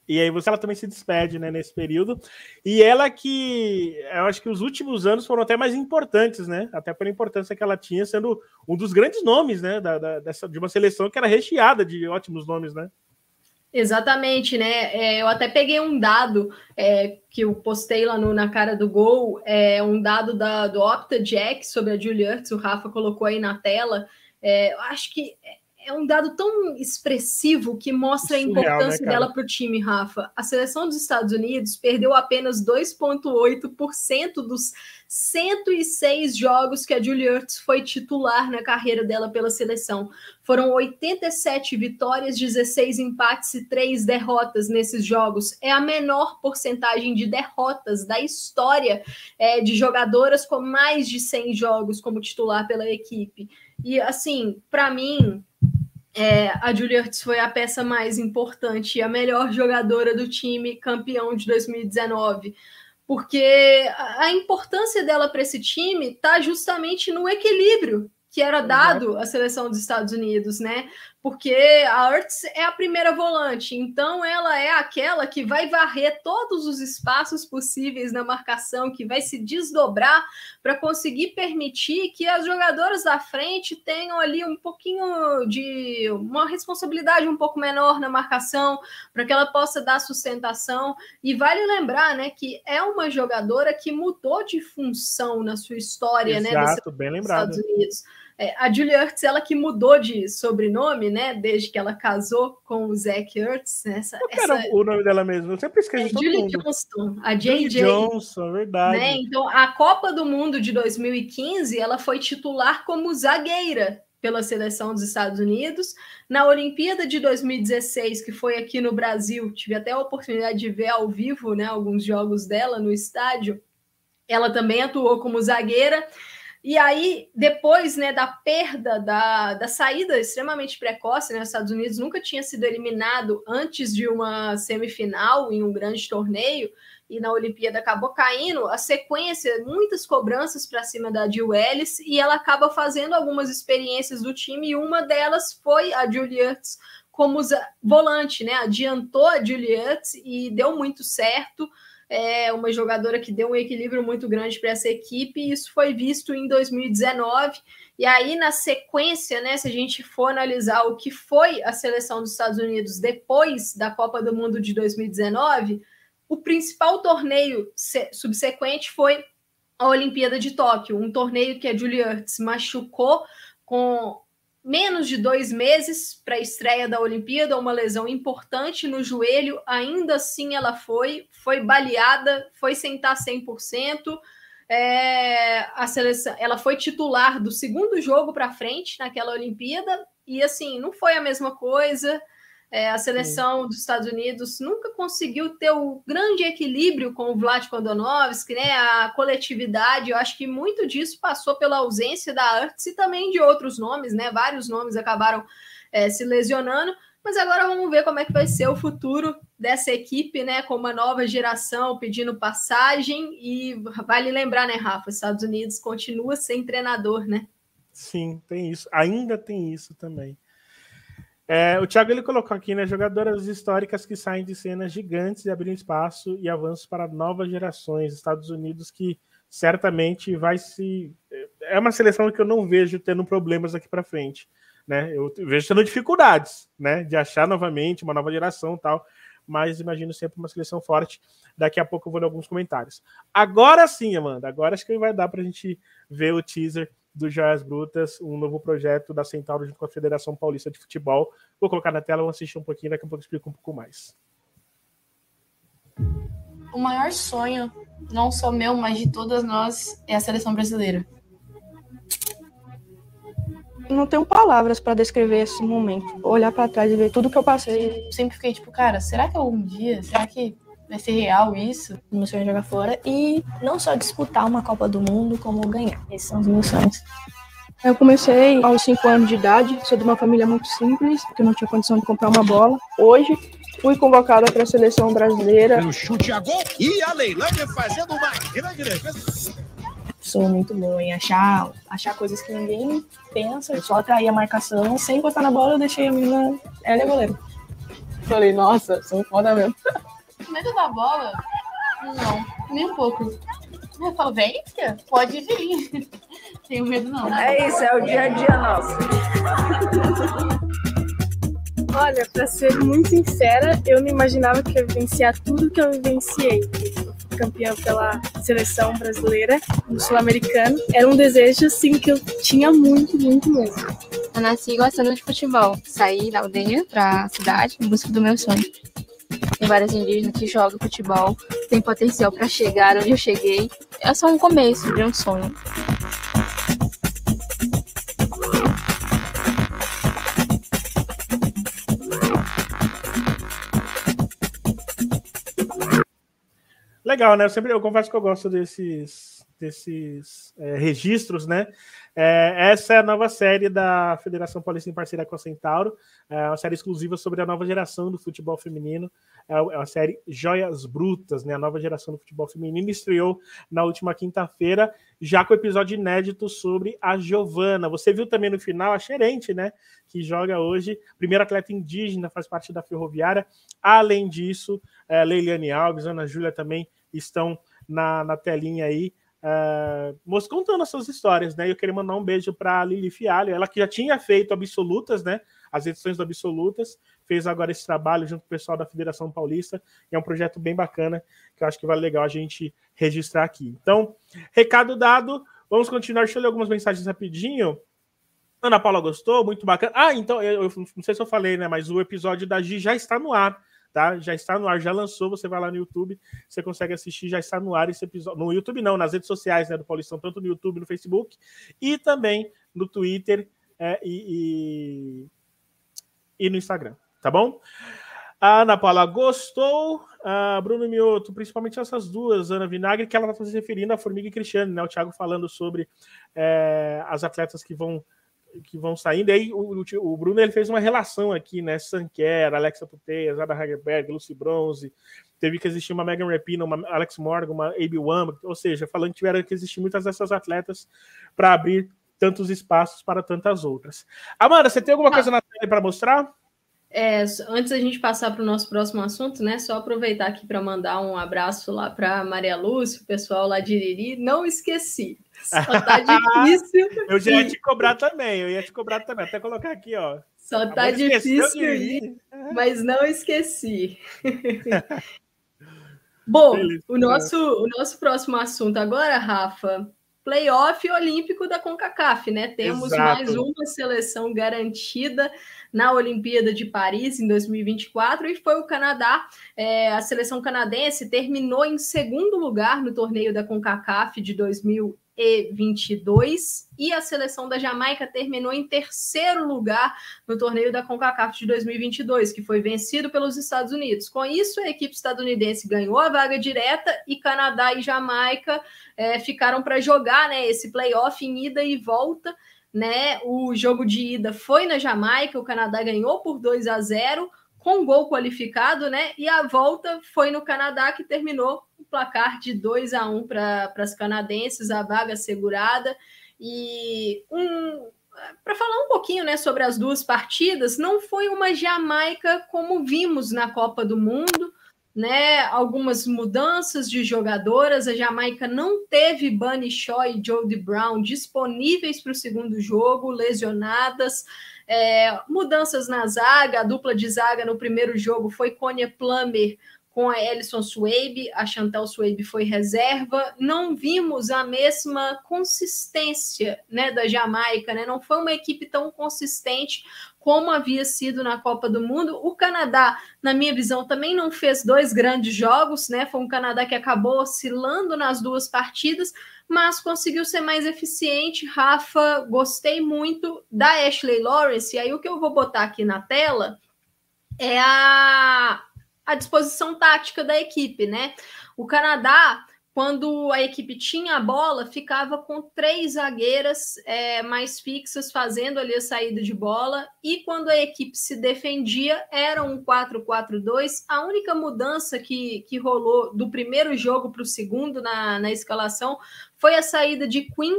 E aí você ela também se despede, né, nesse período. E ela que eu acho que os últimos anos foram até mais importantes, né? Até pela importância que ela tinha, sendo um dos grandes nomes, né, da, da dessa, de uma seleção que era recheada de ótimos nomes, né? Exatamente, né? É, eu até peguei um dado é, que eu postei lá no, na cara do gol, é um dado da, do Opta Jack sobre a Julia o Rafa colocou aí na tela. É, eu acho que é um dado tão expressivo que mostra a importância né, dela para o time, Rafa. A seleção dos Estados Unidos perdeu apenas 2,8% dos 106 jogos que a Julie Ertz foi titular na carreira dela pela seleção. Foram 87 vitórias, 16 empates e 3 derrotas nesses jogos. É a menor porcentagem de derrotas da história é, de jogadoras com mais de 100 jogos como titular pela equipe. E assim, para mim, é, a Julia Ertz foi a peça mais importante e a melhor jogadora do time campeão de 2019 porque a importância dela para esse time está justamente no equilíbrio que era dado à seleção dos Estados Unidos, né? Porque a Ertz é a primeira volante, então ela é aquela que vai varrer todos os espaços possíveis na marcação, que vai se desdobrar para conseguir permitir que as jogadoras da frente tenham ali um pouquinho de uma responsabilidade um pouco menor na marcação, para que ela possa dar sustentação. E vale lembrar, né, que é uma jogadora que mudou de função na sua história, Exato, né, Exato, bem lembrado. Estados Unidos. É, a Julia Ertz, ela que mudou de sobrenome, né? Desde que ela casou com o Zack Ertz. Essa, Qual essa... era o nome dela mesmo? Eu sempre esqueço. É Julie Johnston, a JJ. Johnson, verdade. Né? Então, a Copa do Mundo de 2015, ela foi titular como zagueira pela seleção dos Estados Unidos. Na Olimpíada de 2016, que foi aqui no Brasil, tive até a oportunidade de ver ao vivo, né? Alguns jogos dela no estádio. Ela também atuou como zagueira. E aí, depois né, da perda, da, da saída extremamente precoce, né, os Estados Unidos nunca tinha sido eliminado antes de uma semifinal em um grande torneio, e na Olimpíada acabou caindo, a sequência, muitas cobranças para cima da Jill Ellis, e ela acaba fazendo algumas experiências do time, e uma delas foi a Juliette como volante, né? Adiantou a Juliette e deu muito certo é uma jogadora que deu um equilíbrio muito grande para essa equipe, e isso foi visto em 2019. E aí, na sequência, né, se a gente for analisar o que foi a seleção dos Estados Unidos depois da Copa do Mundo de 2019, o principal torneio subsequente foi a Olimpíada de Tóquio, um torneio que a Julie Ertz machucou com menos de dois meses para a estreia da Olimpíada, uma lesão importante no joelho, ainda assim ela foi, foi baleada, foi sentar 100%. É, a seleção, ela foi titular do segundo jogo para frente naquela Olimpíada e assim não foi a mesma coisa. É, a seleção dos Estados Unidos nunca conseguiu ter o grande equilíbrio com o Vlad Kondonovski, né? A coletividade, eu acho que muito disso passou pela ausência da Arts e também de outros nomes, né? Vários nomes acabaram é, se lesionando. Mas agora vamos ver como é que vai ser o futuro dessa equipe, né? Com uma nova geração pedindo passagem. E vale lembrar, né, Rafa? Estados Unidos continua sem treinador, né? Sim, tem isso. Ainda tem isso também. É, o Thiago ele colocou aqui, né? Jogadoras históricas que saem de cenas gigantes e abrem espaço e avanços para novas gerações. Estados Unidos que certamente vai se. É uma seleção que eu não vejo tendo problemas aqui para frente. Né? Eu vejo tendo dificuldades né? de achar novamente uma nova geração tal. Mas imagino sempre uma seleção forte. Daqui a pouco eu vou ler alguns comentários. Agora sim, Amanda. Agora acho que vai dar para a gente ver o teaser do Joias Brutas, um novo projeto da Centauro junto com a Federação Paulista de Futebol. Vou colocar na tela, vamos assistir um pouquinho, daqui a pouco eu explico um pouco mais. O maior sonho, não só meu, mas de todas nós, é a seleção brasileira. Não tenho palavras para descrever esse momento. Olhar para trás e ver tudo que eu passei. Eu sempre fiquei tipo, cara, será que algum dia, será que vai ser real isso. Meu sonho é jogar fora e não só disputar uma Copa do Mundo, como ganhar. Esses são os meus sonhos. Eu comecei aos 5 anos de idade, sou de uma família muito simples, que não tinha condição de comprar uma bola. Hoje, fui convocada para a seleção brasileira. Pelo chute a gol e a Leilândia fazendo uma grande defesa. Sou muito boa em achar, achar coisas que ninguém pensa, eu só atrair a marcação, sem botar na bola, eu deixei a menina, ela é goleiro. Falei, nossa, sou foda mesmo. *laughs* Medo da bola? Não, nem um pouco. Eu falo, vem, pode vir. *laughs* Tenho medo, não. É isso, é o dia a dia nosso. *laughs* Olha, para ser muito sincera, eu não imaginava que eu vivenciar tudo que eu vivenciei. Campeã pela seleção brasileira, no sul-americano. Era um desejo, assim, que eu tinha muito, muito mesmo. Eu nasci gostando de futebol. Saí da aldeia para a cidade em busca do meu sonho. Tem várias indígenas que jogam futebol, tem potencial para chegar onde eu cheguei. É só um começo de um sonho. Legal, né? Eu sempre eu confesso que eu gosto desses desses é, registros, né? É, essa é a nova série da Federação Paulista em parceria com a Centauro, é uma série exclusiva sobre a nova geração do futebol feminino, é, é uma série Joias Brutas, né? A nova geração do futebol feminino estreou na última quinta-feira, já com o episódio inédito sobre a Giovana. Você viu também no final a Xerente, né? Que joga hoje, primeira atleta indígena, faz parte da Ferroviária. Além disso, é, Leiliane Alves, Ana Júlia também estão na, na telinha aí uh, contando as suas histórias, né? Eu queria mandar um beijo para Lili Fialho, ela que já tinha feito Absolutas, né? As edições do Absolutas, fez agora esse trabalho junto com o pessoal da Federação Paulista, é um projeto bem bacana, que eu acho que vale legal a gente registrar aqui. Então, recado dado, vamos continuar. Deixa eu ler algumas mensagens rapidinho. Ana Paula gostou, muito bacana. Ah, então, eu, eu, não sei se eu falei, né? Mas o episódio da Gi já está no ar tá? Já está no ar, já lançou, você vai lá no YouTube, você consegue assistir, já está no ar esse episódio. No YouTube não, nas redes sociais né, do Paulistão, tanto no YouTube, no Facebook e também no Twitter é, e, e, e, no Instagram, tá bom? A Ana Paula gostou, a Bruno Mioto, principalmente essas duas, Ana Vinagre, que ela está se referindo a Formiga e Cristiane, né? O Thiago falando sobre é, as atletas que vão que vão saindo. E aí o, o, Bruno ele fez uma relação aqui, né? Sanquer, Alexa Puteia, Zada Hagerberg, Lucy Bronze. Teve que existir uma Megan Rapinoe, uma Alex Morgan, uma A.B. Wamba, ou seja, falando que tiveram que existir muitas dessas atletas para abrir tantos espaços para tantas outras. Amanda, você tem alguma coisa na tela para mostrar? É, antes da gente passar para o nosso próximo assunto, né? Só aproveitar aqui para mandar um abraço lá para Maria Lúcia, o pessoal lá de Iriri. Não esqueci. *laughs* Só tá difícil. eu já ia te cobrar também, eu ia te cobrar também. Até colocar aqui, ó. Só tá difícil ir, *laughs* mas não esqueci. *laughs* Bom, o nosso, o nosso próximo assunto agora, Rafa, playoff olímpico da CONCACAF, né? Temos Exato. mais uma seleção garantida na Olimpíada de Paris em 2024 e foi o Canadá. É, a seleção canadense terminou em segundo lugar no torneio da CONCACAF de 2024 2022 e a seleção da Jamaica terminou em terceiro lugar no torneio da CONCACAF de 2022, que foi vencido pelos Estados Unidos. Com isso, a equipe estadunidense ganhou a vaga direta e Canadá e Jamaica é, ficaram para jogar né, esse playoff em ida e volta. Né? O jogo de ida foi na Jamaica, o Canadá ganhou por 2 a 0 com gol qualificado, né? E a volta foi no Canadá que terminou o placar de 2 a 1 para as canadenses, a vaga assegurada. E um, para falar um pouquinho né, sobre as duas partidas, não foi uma Jamaica como vimos na Copa do Mundo, né? Algumas mudanças de jogadoras. A Jamaica não teve Bunny Shaw e Jodie Brown disponíveis para o segundo jogo, lesionadas. É, mudanças na zaga, a dupla de zaga no primeiro jogo foi Konya Plummer com a Ellison Swabe, a Chantal Swabe foi reserva. Não vimos a mesma consistência né, da Jamaica, né? não foi uma equipe tão consistente como havia sido na Copa do Mundo. O Canadá, na minha visão, também não fez dois grandes jogos, né? Foi um Canadá que acabou oscilando nas duas partidas, mas conseguiu ser mais eficiente. Rafa, gostei muito da Ashley Lawrence. E aí, o que eu vou botar aqui na tela é a, a disposição tática da equipe, né? O Canadá quando a equipe tinha a bola, ficava com três zagueiras é, mais fixas fazendo ali a saída de bola, e quando a equipe se defendia, era um 4-4-2. A única mudança que, que rolou do primeiro jogo para o segundo na, na escalação foi a saída de Queen.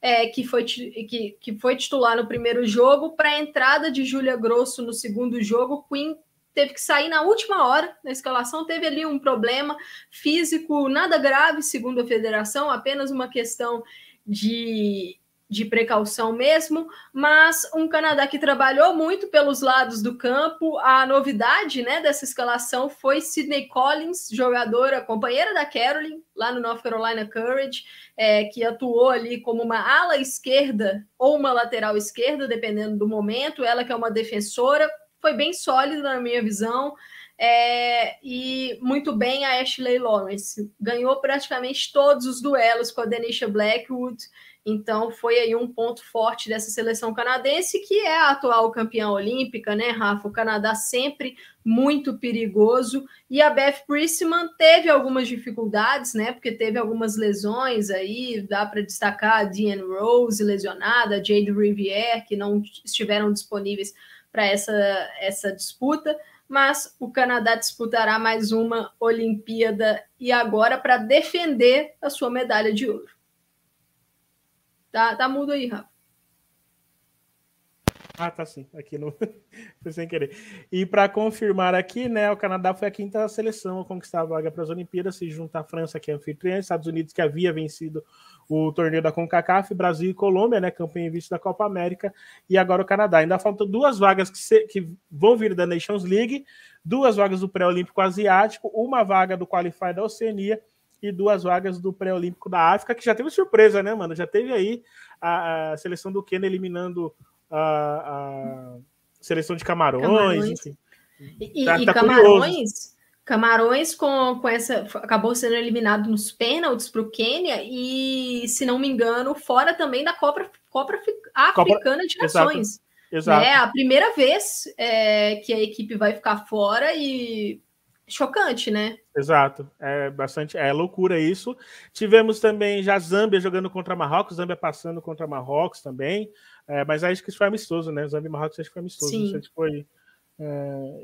É, que, foi, que, que foi titular no primeiro jogo, para a entrada de Júlia Grosso no segundo jogo, Queen teve que sair na última hora na escalação, teve ali um problema físico, nada grave, segundo a federação, apenas uma questão de, de precaução mesmo, mas um Canadá que trabalhou muito pelos lados do campo. A novidade né, dessa escalação foi Sidney Collins, jogadora, companheira da Carolyn, lá no North Carolina Courage, é, que atuou ali como uma ala esquerda ou uma lateral esquerda, dependendo do momento. Ela que é uma defensora, foi bem sólido na minha visão. É, e muito bem a Ashley Lawrence. Ganhou praticamente todos os duelos com a Denisha Blackwood. Então foi aí um ponto forte dessa seleção canadense, que é a atual campeã olímpica, né, Rafa? O Canadá sempre muito perigoso. E a Beth Priestman teve algumas dificuldades, né? Porque teve algumas lesões aí, dá para destacar a Deanne Rose lesionada, a Jade Rivière, que não estiveram disponíveis para essa, essa disputa mas o Canadá disputará mais uma Olimpíada e agora para defender a sua medalha de ouro. Tá, tá mudo aí, Rafa. Ah, tá sim. Aqui no. *laughs* foi sem querer. E para confirmar aqui, né, o Canadá foi a quinta seleção a conquistar a vaga para as Olimpíadas, se junta à França, que é anfitriã, Estados Unidos, que havia vencido o torneio da CONCACAF, Brasil e Colômbia, né, campeão em vice da Copa América, e agora o Canadá. Ainda faltam duas vagas que, se... que vão vir da Nations League, duas vagas do pré-olímpico asiático, uma vaga do Qualify da Oceania e duas vagas do pré-olímpico da África, que já teve surpresa, né, mano? Já teve aí a, a seleção do Quênia eliminando a, a, seleção de Camarões, Camarões. enfim. E, tá, e tá Camarões, Camarões com, com essa acabou sendo eliminado nos pênaltis para o Quênia e, se não me engano, fora também da Copa, Copa Africana Copa, de Nações. Exato. Exato. É a primeira vez é, que a equipe vai ficar fora e chocante, né? Exato, é bastante, é loucura isso. Tivemos também já Zâmbia jogando contra Marrocos, Zâmbia passando contra Marrocos também, é, mas acho que isso foi amistoso, né? Zâmbia e Marrocos acho que foi amistoso. Sim. foi, é,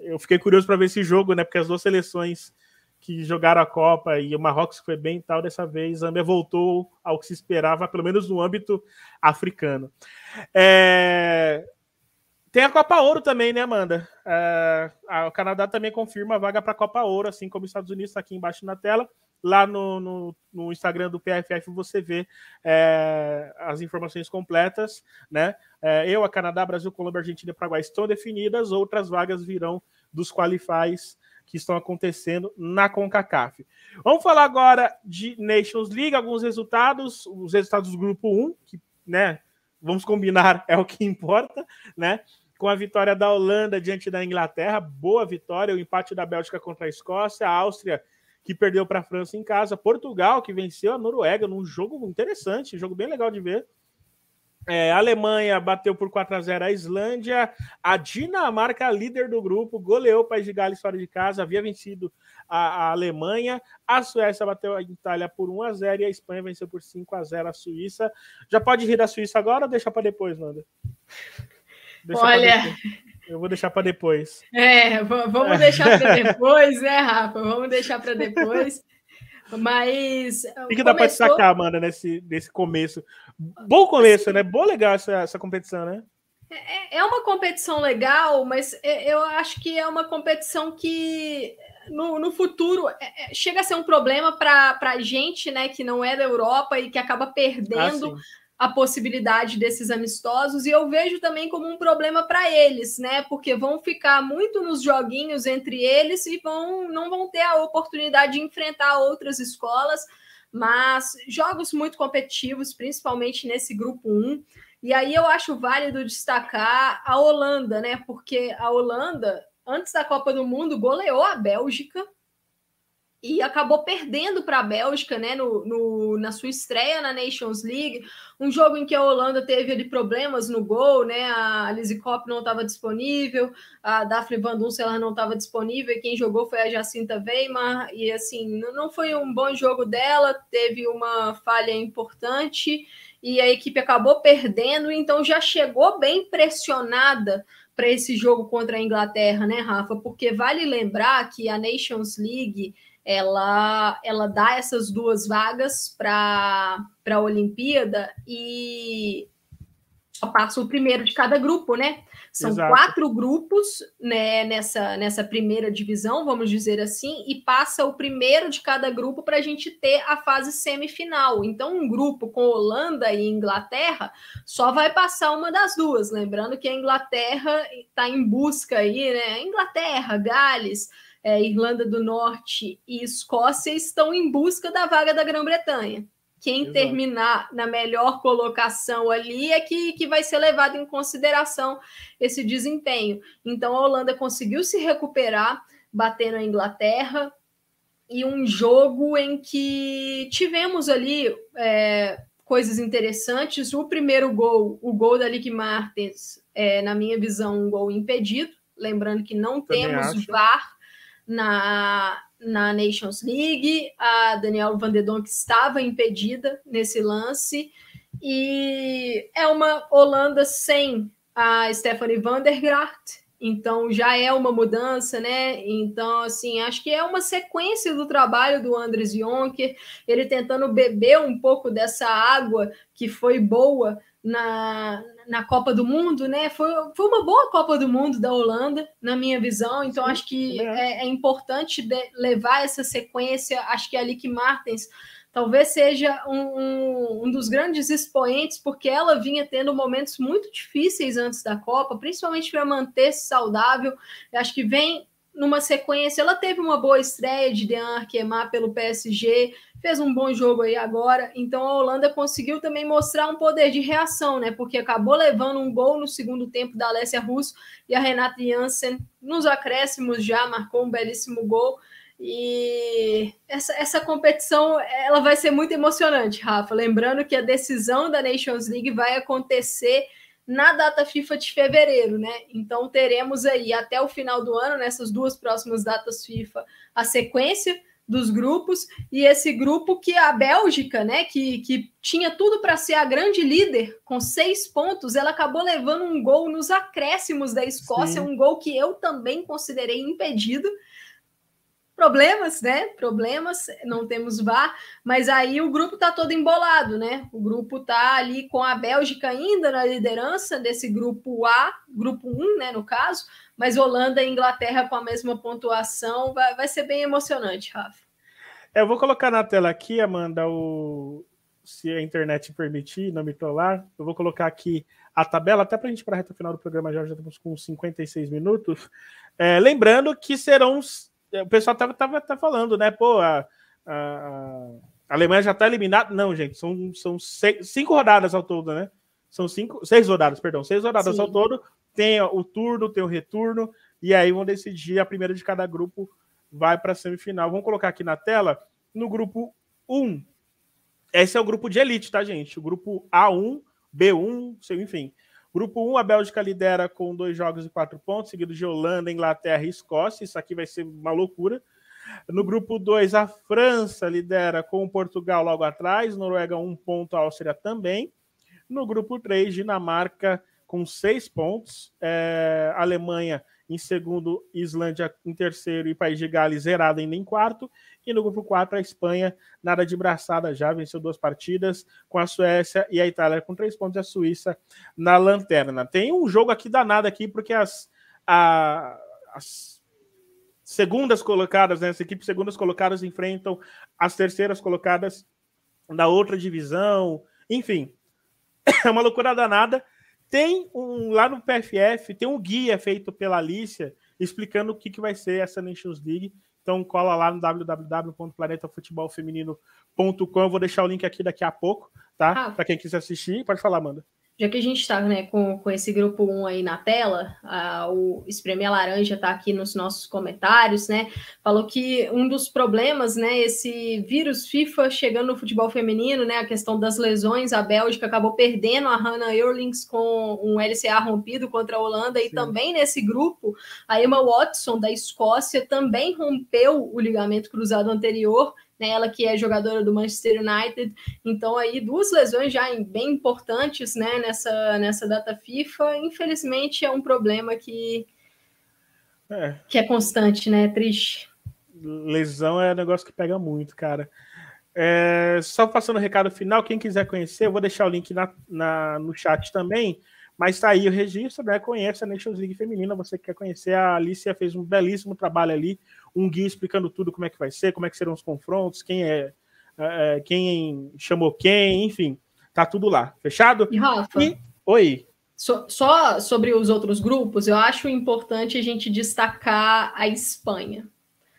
eu fiquei curioso para ver esse jogo, né? Porque as duas seleções que jogaram a Copa e o Marrocos foi bem e tal, dessa vez Zâmbia voltou ao que se esperava, pelo menos no âmbito africano. É, tem a Copa Ouro também, né, Amanda? É, a, o Canadá também confirma a vaga para a Copa Ouro, assim como os Estados Unidos, está aqui embaixo na tela. Lá no, no, no Instagram do PFF você vê é, as informações completas, né? É, eu, a Canadá, Brasil, Colômbia, Argentina e Paraguai estão definidas, outras vagas virão dos qualifies que estão acontecendo na CONCACAF. Vamos falar agora de Nations League, alguns resultados, os resultados do grupo 1, que, né, vamos combinar, *laughs* é o que importa, né? com a vitória da Holanda diante da Inglaterra, boa vitória, o empate da Bélgica contra a Escócia, a Áustria que perdeu para a França em casa, Portugal que venceu a Noruega num jogo interessante, jogo bem legal de ver. É, a Alemanha bateu por 4 a 0 a Islândia, a Dinamarca, líder do grupo, goleou o País de Gales fora de casa, havia vencido a, a, Alemanha, a Suécia bateu a Itália por 1 a 0 e a Espanha venceu por 5 a 0 a Suíça. Já pode rir da Suíça agora ou deixar para depois, Nanda? Deixa Olha. Eu vou deixar para depois. É, vamos deixar para *laughs* depois, né, Rafa? Vamos deixar para depois. Mas. O que, que dá para destacar, Amanda, nesse, nesse começo? Bom começo, né? Boa legal essa, essa competição, né? É, é uma competição legal, mas é, eu acho que é uma competição que no, no futuro é, chega a ser um problema para a gente, né, que não é da Europa e que acaba perdendo ah, a possibilidade desses amistosos e eu vejo também como um problema para eles, né? Porque vão ficar muito nos joguinhos entre eles e vão não vão ter a oportunidade de enfrentar outras escolas, mas jogos muito competitivos, principalmente nesse grupo 1. E aí eu acho válido destacar a Holanda, né? Porque a Holanda, antes da Copa do Mundo, goleou a Bélgica e acabou perdendo para a Bélgica, né, no, no, na sua estreia na Nations League, um jogo em que a Holanda teve ali problemas no gol, né, a Lizzie Kopp não estava disponível, a Daphne Van não estava disponível, e quem jogou foi a Jacinta Weimar, e assim, não foi um bom jogo dela, teve uma falha importante, e a equipe acabou perdendo, então já chegou bem pressionada para esse jogo contra a Inglaterra, né, Rafa? Porque vale lembrar que a Nations League ela, ela dá essas duas vagas para a Olimpíada e só passa o primeiro de cada grupo, né? São Exato. quatro grupos né, nessa, nessa primeira divisão, vamos dizer assim, e passa o primeiro de cada grupo para a gente ter a fase semifinal. Então, um grupo com Holanda e Inglaterra só vai passar uma das duas. Lembrando que a Inglaterra está em busca aí, né? Inglaterra, Gales é, Irlanda do Norte e Escócia estão em busca da vaga da Grã-Bretanha. Quem Exato. terminar na melhor colocação ali é que, que vai ser levado em consideração esse desempenho. Então a Holanda conseguiu se recuperar batendo a Inglaterra, e um jogo em que tivemos ali é, coisas interessantes. O primeiro gol, o gol da Lick Martins, é, na minha visão, um gol impedido. Lembrando que não Também temos acho. VAR na, na Nations League. A Daniela Donk estava impedida nesse lance. E é uma Holanda sem a Stephanie van der Gracht, então já é uma mudança, né? Então, assim, acho que é uma sequência do trabalho do Andres Jonker, ele tentando beber um pouco dessa água que foi boa na, na Copa do Mundo, né? Foi, foi uma boa Copa do Mundo da Holanda, na minha visão. Então, Sim, acho que é, é importante levar essa sequência. Acho que a Lick Martens talvez seja um, um, um, dos grandes expoentes, porque ela vinha tendo momentos muito difíceis antes da Copa, principalmente para manter-se saudável. Eu acho que vem numa sequência. Ela teve uma boa estreia de Dean Arquemar pelo PSG, fez um bom jogo aí agora. Então a Holanda conseguiu também mostrar um poder de reação, né? Porque acabou levando um gol no segundo tempo da Alessia Russo e a Renata Jansen, nos acréscimos já, marcou um belíssimo gol. E essa, essa competição ela vai ser muito emocionante, Rafa. Lembrando que a decisão da Nations League vai acontecer na data FIFA de fevereiro, né? Então teremos aí até o final do ano, nessas duas próximas datas FIFA, a sequência dos grupos e esse grupo que a Bélgica, né, que, que tinha tudo para ser a grande líder com seis pontos, ela acabou levando um gol nos acréscimos da Escócia, Sim. um gol que eu também considerei impedido problemas, né? Problemas, não temos VAR, mas aí o grupo tá todo embolado, né? O grupo tá ali com a Bélgica ainda na liderança desse grupo A, grupo 1, né, no caso, mas Holanda e Inglaterra com a mesma pontuação, vai, vai ser bem emocionante, Rafa. É, eu vou colocar na tela aqui, Amanda, o se a internet permitir, não me trollar, eu vou colocar aqui a tabela, até para a gente para a reta final do programa já, já estamos com 56 minutos. É, lembrando que serão o pessoal tava, tava, tava falando, né? Pô, a, a, a Alemanha já está eliminada. Não, gente, são, são seis, cinco rodadas ao todo, né? São cinco, seis rodadas, perdão, seis rodadas Sim. ao todo. Tem o turno, tem o retorno, e aí vão decidir a primeira de cada grupo vai para a semifinal. Vamos colocar aqui na tela, no grupo 1. Esse é o grupo de elite, tá, gente? O grupo A1, B1, enfim. Grupo 1, a Bélgica lidera com dois jogos e quatro pontos, seguido de Holanda, Inglaterra e Escócia. Isso aqui vai ser uma loucura. No grupo 2, a França lidera com Portugal logo atrás, Noruega um ponto, a Áustria também. No grupo 3, Dinamarca com seis pontos, é, Alemanha em segundo, Islândia em terceiro e País de Gales zerado ainda em quarto. E no grupo 4, a Espanha, nada de braçada já, venceu duas partidas com a Suécia e a Itália com três pontos e a Suíça na lanterna. Tem um jogo aqui danado aqui, porque as, a, as segundas colocadas, né, as equipes segundas colocadas enfrentam as terceiras colocadas da outra divisão. Enfim, *coughs* é uma loucura danada. Tem um lá no PFF, tem um guia feito pela Alicia explicando o que, que vai ser essa Nations League. Então cola lá no www.planetafutebolfeminino.com. Eu vou deixar o link aqui daqui a pouco, tá? Ah. Para quem quiser assistir, pode falar, Amanda já que a gente está né, com, com esse grupo 1 aí na tela, a, o Espremer Laranja está aqui nos nossos comentários, né? Falou que um dos problemas, né, esse vírus FIFA chegando no futebol feminino, né, a questão das lesões, a Bélgica acabou perdendo a Hannah Eurlings com um LCA rompido contra a Holanda, Sim. e também nesse grupo, a Emma Watson da Escócia também rompeu o ligamento cruzado anterior né? Ela que é jogadora do Manchester United. Então aí duas lesões já bem importantes, né, nessa nessa data FIFA. Infelizmente é um problema que é. que é constante, né? Triste. Lesão é um negócio que pega muito, cara. É, só passando o recado final, quem quiser conhecer, eu vou deixar o link na, na, no chat também. Mas tá aí o registro, né? Conhece a Nations League Feminina. Você que quer conhecer, a Alicia fez um belíssimo trabalho ali, um guia explicando tudo como é que vai ser, como é que serão os confrontos, quem é, é, é quem chamou quem, enfim, tá tudo lá. Fechado? E Rafa, e... Oi. So, só sobre os outros grupos, eu acho importante a gente destacar a Espanha.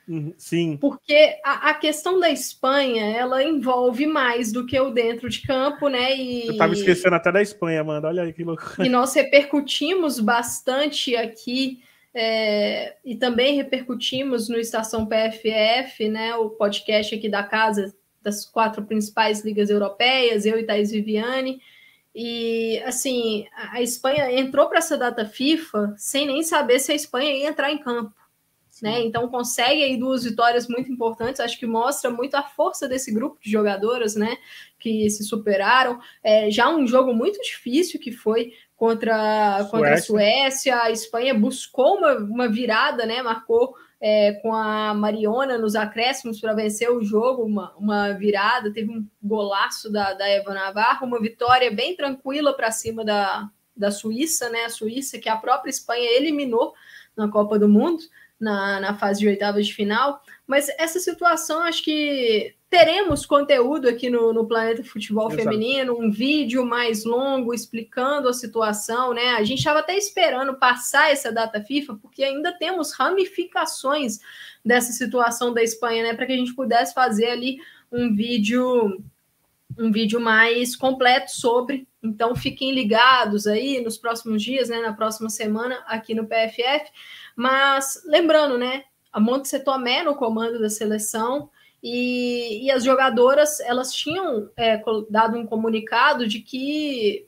Uhum, sim. Porque a, a, questão da Espanha, ela envolve mais do que o dentro de campo, né? E, Eu tava esquecendo até da Espanha, Amanda. Olha aí que loucura. E nós repercutimos bastante aqui É, e também repercutimos no Estação PFF, né, o podcast aqui da casa das quatro principais ligas europeias, eu e Thaís Viviane. E assim, a Espanha entrou para essa data FIFA sem nem saber se a Espanha ia entrar em campo. Né? Então consegue aí duas vitórias muito importantes, acho que mostra muito a força desse grupo de jogadoras, né? Que se superaram. É, já um jogo muito difícil que foi contra, contra a Suécia, a Espanha buscou uma, uma virada, né? Marcou é, com a Mariona nos acréscimos para vencer o jogo, uma, uma virada, teve um golaço da, da Eva Navarro, uma vitória bem tranquila para cima da, da Suíça, né? A Suíça que a própria Espanha eliminou na Copa do Mundo na, na fase de oitavas de final. Mas essa situação, acho que teremos conteúdo aqui no, no Planeta Futebol Exato. Feminino, um vídeo mais longo explicando a situação, né? A gente estava até esperando passar essa data FIFA, porque ainda temos ramificações dessa situação da Espanha, né? Para que a gente pudesse fazer ali um vídeo um vídeo mais completo sobre. Então fiquem ligados aí nos próximos dias, né, na próxima semana aqui no PFF. Mas lembrando, né, a Monte Tomé no comando da seleção e, e as jogadoras elas tinham é, dado um comunicado de que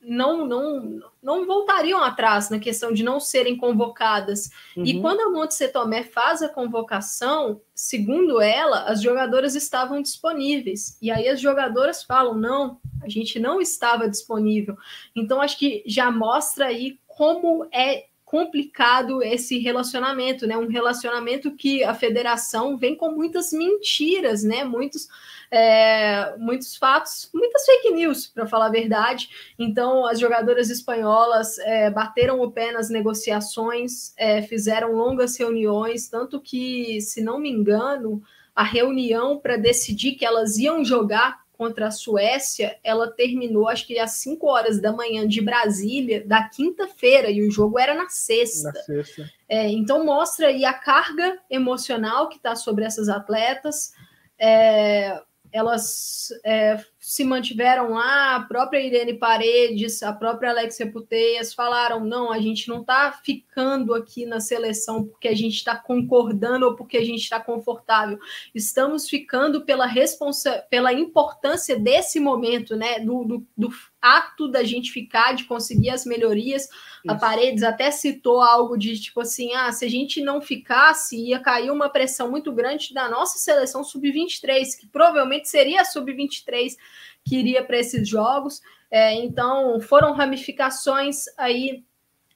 não, não, não voltariam atrás na questão de não serem convocadas. Uhum. E quando a Monte Tomé faz a convocação, segundo ela, as jogadoras estavam disponíveis. E aí as jogadoras falam: não, a gente não estava disponível. Então, acho que já mostra aí como é complicado esse relacionamento, né? Um relacionamento que a federação vem com muitas mentiras, né? Muitos, é, muitos fatos, muitas fake news, para falar a verdade. Então, as jogadoras espanholas é, bateram o pé nas negociações, é, fizeram longas reuniões, tanto que, se não me engano, a reunião para decidir que elas iam jogar contra a Suécia, ela terminou, acho que às 5 horas da manhã de Brasília, da quinta-feira, e o jogo era na sexta. Na sexta. É, então mostra aí a carga emocional que está sobre essas atletas. É, elas é, se mantiveram lá, a própria Irene Paredes, a própria Alexia Puteias falaram: não, a gente não está ficando aqui na seleção porque a gente está concordando ou porque a gente está confortável. Estamos ficando pela responsa pela importância desse momento, né? Do, do, do ato da gente ficar, de conseguir as melhorias. Isso. A Paredes até citou algo de tipo assim: ah, se a gente não ficasse, ia cair uma pressão muito grande da nossa seleção sub-23, que provavelmente seria a sub-23 que iria para esses jogos. É, então, foram ramificações aí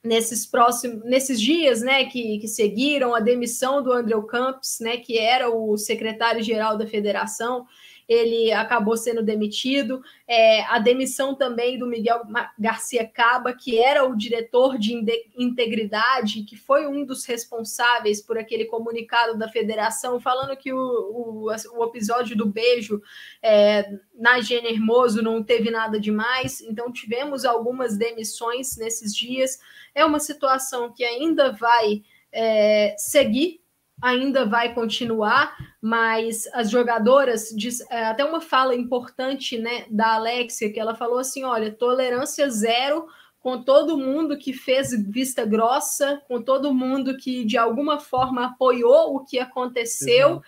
nesses próximos nesses dias né que, que seguiram a demissão do André Campos né que era o secretário geral da federação ele acabou sendo demitido. É, a demissão também do Miguel Garcia Caba, que era o diretor de integridade, que foi um dos responsáveis por aquele comunicado da federação, falando que o, o, o episódio do beijo é, na Gênia Hermoso não teve nada demais. Então, tivemos algumas demissões nesses dias. É uma situação que ainda vai é, seguir ainda vai continuar, mas as jogadoras, diz, é, até uma fala importante né, da Alexia, que ela falou assim: olha, tolerância zero com todo mundo que fez vista grossa, com todo mundo que de alguma forma apoiou o que aconteceu.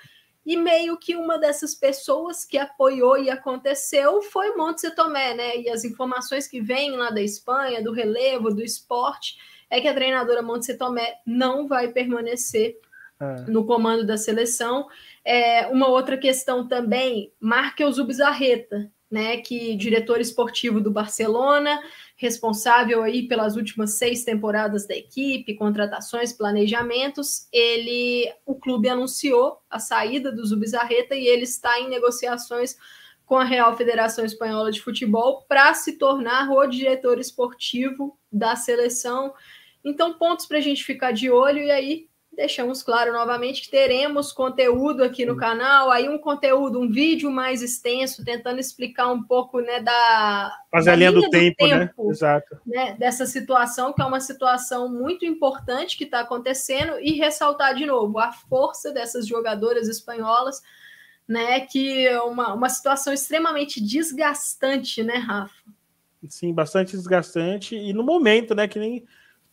E meio que uma dessas pessoas que apoiou e aconteceu foi Montse Tomé, né? E as informações que vêm lá da Espanha, do relevo, do esporte, é que a treinadora Montse Tomé não vai permanecer é. no comando da seleção. É, uma outra questão também, Markel Zubizarreta, né, que diretor esportivo do Barcelona, responsável aí pelas últimas seis temporadas da equipe, contratações, planejamentos, ele, o clube anunciou a saída do Zubizarreta e ele está em negociações com a Real Federação Espanhola de Futebol para se tornar o diretor esportivo da seleção. Então, pontos para a gente ficar de olho e aí deixamos claro novamente que teremos conteúdo aqui no canal, aí um conteúdo, um vídeo mais extenso, tentando explicar um pouco, né, da, Fazer da a linha, linha do, tempo, do, tempo, né? Exato. Né, dessa situação, que é uma situação muito importante que está acontecendo, e ressaltar de novo a força dessas jogadoras espanholas, né, que é uma, uma situação extremamente desgastante, né, Rafa? Sim, bastante desgastante, e no momento, né, que nem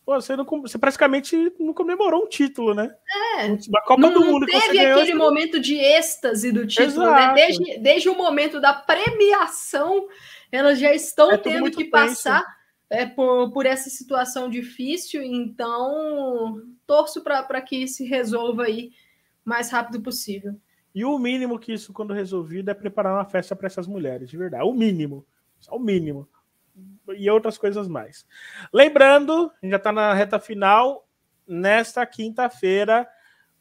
Pô, você, não, você praticamente não comemorou um título, né? É. A Copa não, do Mundo teve ganhou, aquele momento de êxtase do título, né? Desde, desde o momento da premiação, elas já estão é tendo que passar é, por, por essa situação difícil. Então, torço para que se resolva aí o mais rápido possível. E o mínimo que isso, quando resolvido, é preparar uma festa para essas mulheres, de verdade. O mínimo. Só o mínimo e outras coisas mais. Lembrando, já está na reta final. Nesta quinta-feira,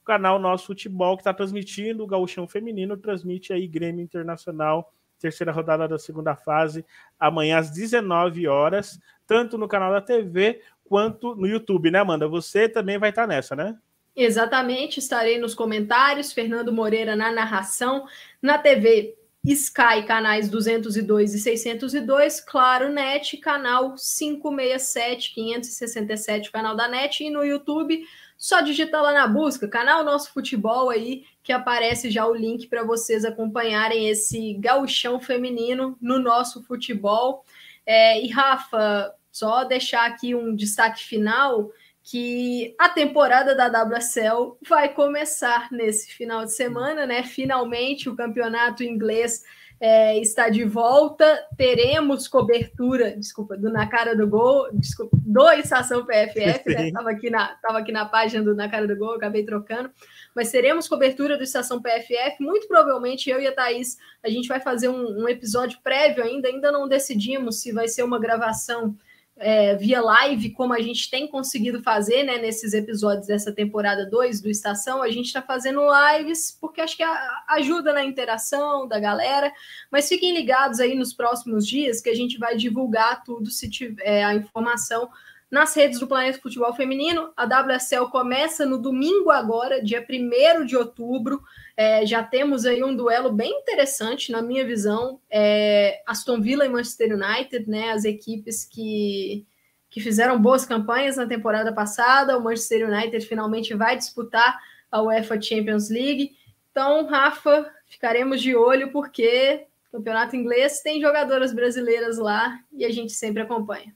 o canal Nosso Futebol, que está transmitindo o Gauchão Feminino, transmite aí Grêmio Internacional, terceira rodada da segunda fase, amanhã às 19 horas, tanto no canal da TV quanto no YouTube, né, Amanda? Você também vai estar tá nessa, né? Exatamente, estarei nos comentários, Fernando Moreira na narração, na TV Sky, canais 202 e 602, Claro Net, canal 567, 567, o canal da Net, e no YouTube, só digita lá na busca, canal Nosso Futebol aí, que aparece já o link para vocês acompanharem esse gauchão feminino no nosso futebol. É, e Rafa, só deixar aqui um destaque final, que a temporada da WSL vai começar nesse final de semana, né? Finalmente o campeonato inglês é, está de volta. Teremos cobertura, desculpa, do Na Cara do Gol, desculpa, do Estação PFF, né? Estava aqui, na, tava aqui na página do Na Cara do Gol, acabei trocando. Mas teremos cobertura do Estação PFF. Muito provavelmente eu e a Thaís, a gente vai fazer um, um episódio prévio ainda, ainda não decidimos se vai ser uma gravação é, via live, como a gente tem conseguido fazer né, nesses episódios dessa temporada 2 do Estação, a gente está fazendo lives porque acho que ajuda na interação da galera. Mas fiquem ligados aí nos próximos dias que a gente vai divulgar tudo se tiver é, a informação nas redes do Planeta Futebol Feminino. A WSL começa no domingo agora, dia 1 de outubro. É, já temos aí um duelo bem interessante, na minha visão. É, Aston Villa e Manchester United, né? As equipes que, que fizeram boas campanhas na temporada passada. O Manchester United finalmente vai disputar a UEFA Champions League. Então, Rafa, ficaremos de olho porque campeonato inglês tem jogadoras brasileiras lá e a gente sempre acompanha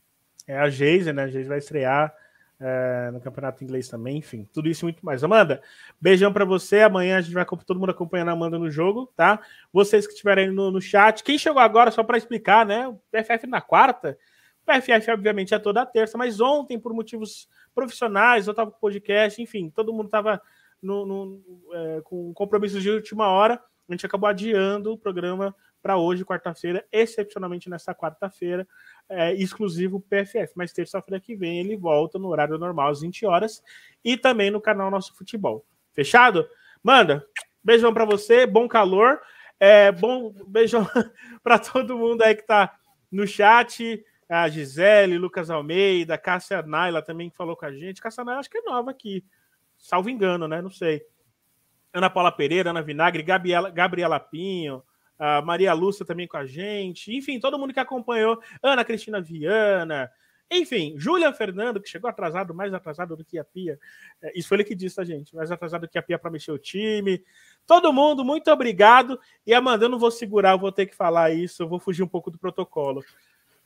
é a Geise, né? A Geise vai estrear é, no Campeonato Inglês também, enfim, tudo isso e muito mais. Amanda, beijão para você. Amanhã a gente vai todo mundo acompanhando a Amanda no jogo, tá? Vocês que estiverem no, no chat, quem chegou agora, só para explicar, né? O PFF na quarta. O PFF, obviamente, é toda terça, mas ontem, por motivos profissionais, eu estava com podcast, enfim, todo mundo estava no, no é, com compromissos de última hora. A gente acabou adiando o programa para hoje, quarta-feira, excepcionalmente nessa quarta-feira, é, exclusivo PFF. Mas terça-feira que vem ele volta no horário normal, às 20 horas, e também no canal Nosso Futebol. Fechado? Manda, beijão para você, bom calor. É, bom beijão *laughs* para todo mundo aí que está no chat. A Gisele, Lucas Almeida, Cássia Naila também falou com a gente. Cássia Naila acho que é nova aqui, salvo engano, né? Não sei. Ana Paula Pereira, Ana Vinagre, Gabriela, Gabriela Pinho, a Maria Lúcia também com a gente, enfim, todo mundo que acompanhou, Ana Cristina Viana, enfim, Júlia Fernando, que chegou atrasado, mais atrasado do que a Pia. É, isso foi ele que disse, tá, gente? Mais atrasado do que a Pia para mexer o time. Todo mundo, muito obrigado. E Amanda, eu não vou segurar, eu vou ter que falar isso, eu vou fugir um pouco do protocolo.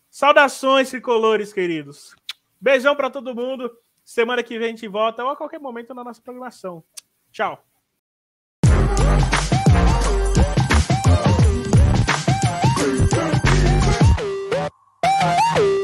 Saudações, tricolores, queridos. Beijão para todo mundo. Semana que vem a gente volta ou a qualquer momento na nossa programação. Tchau. Woo!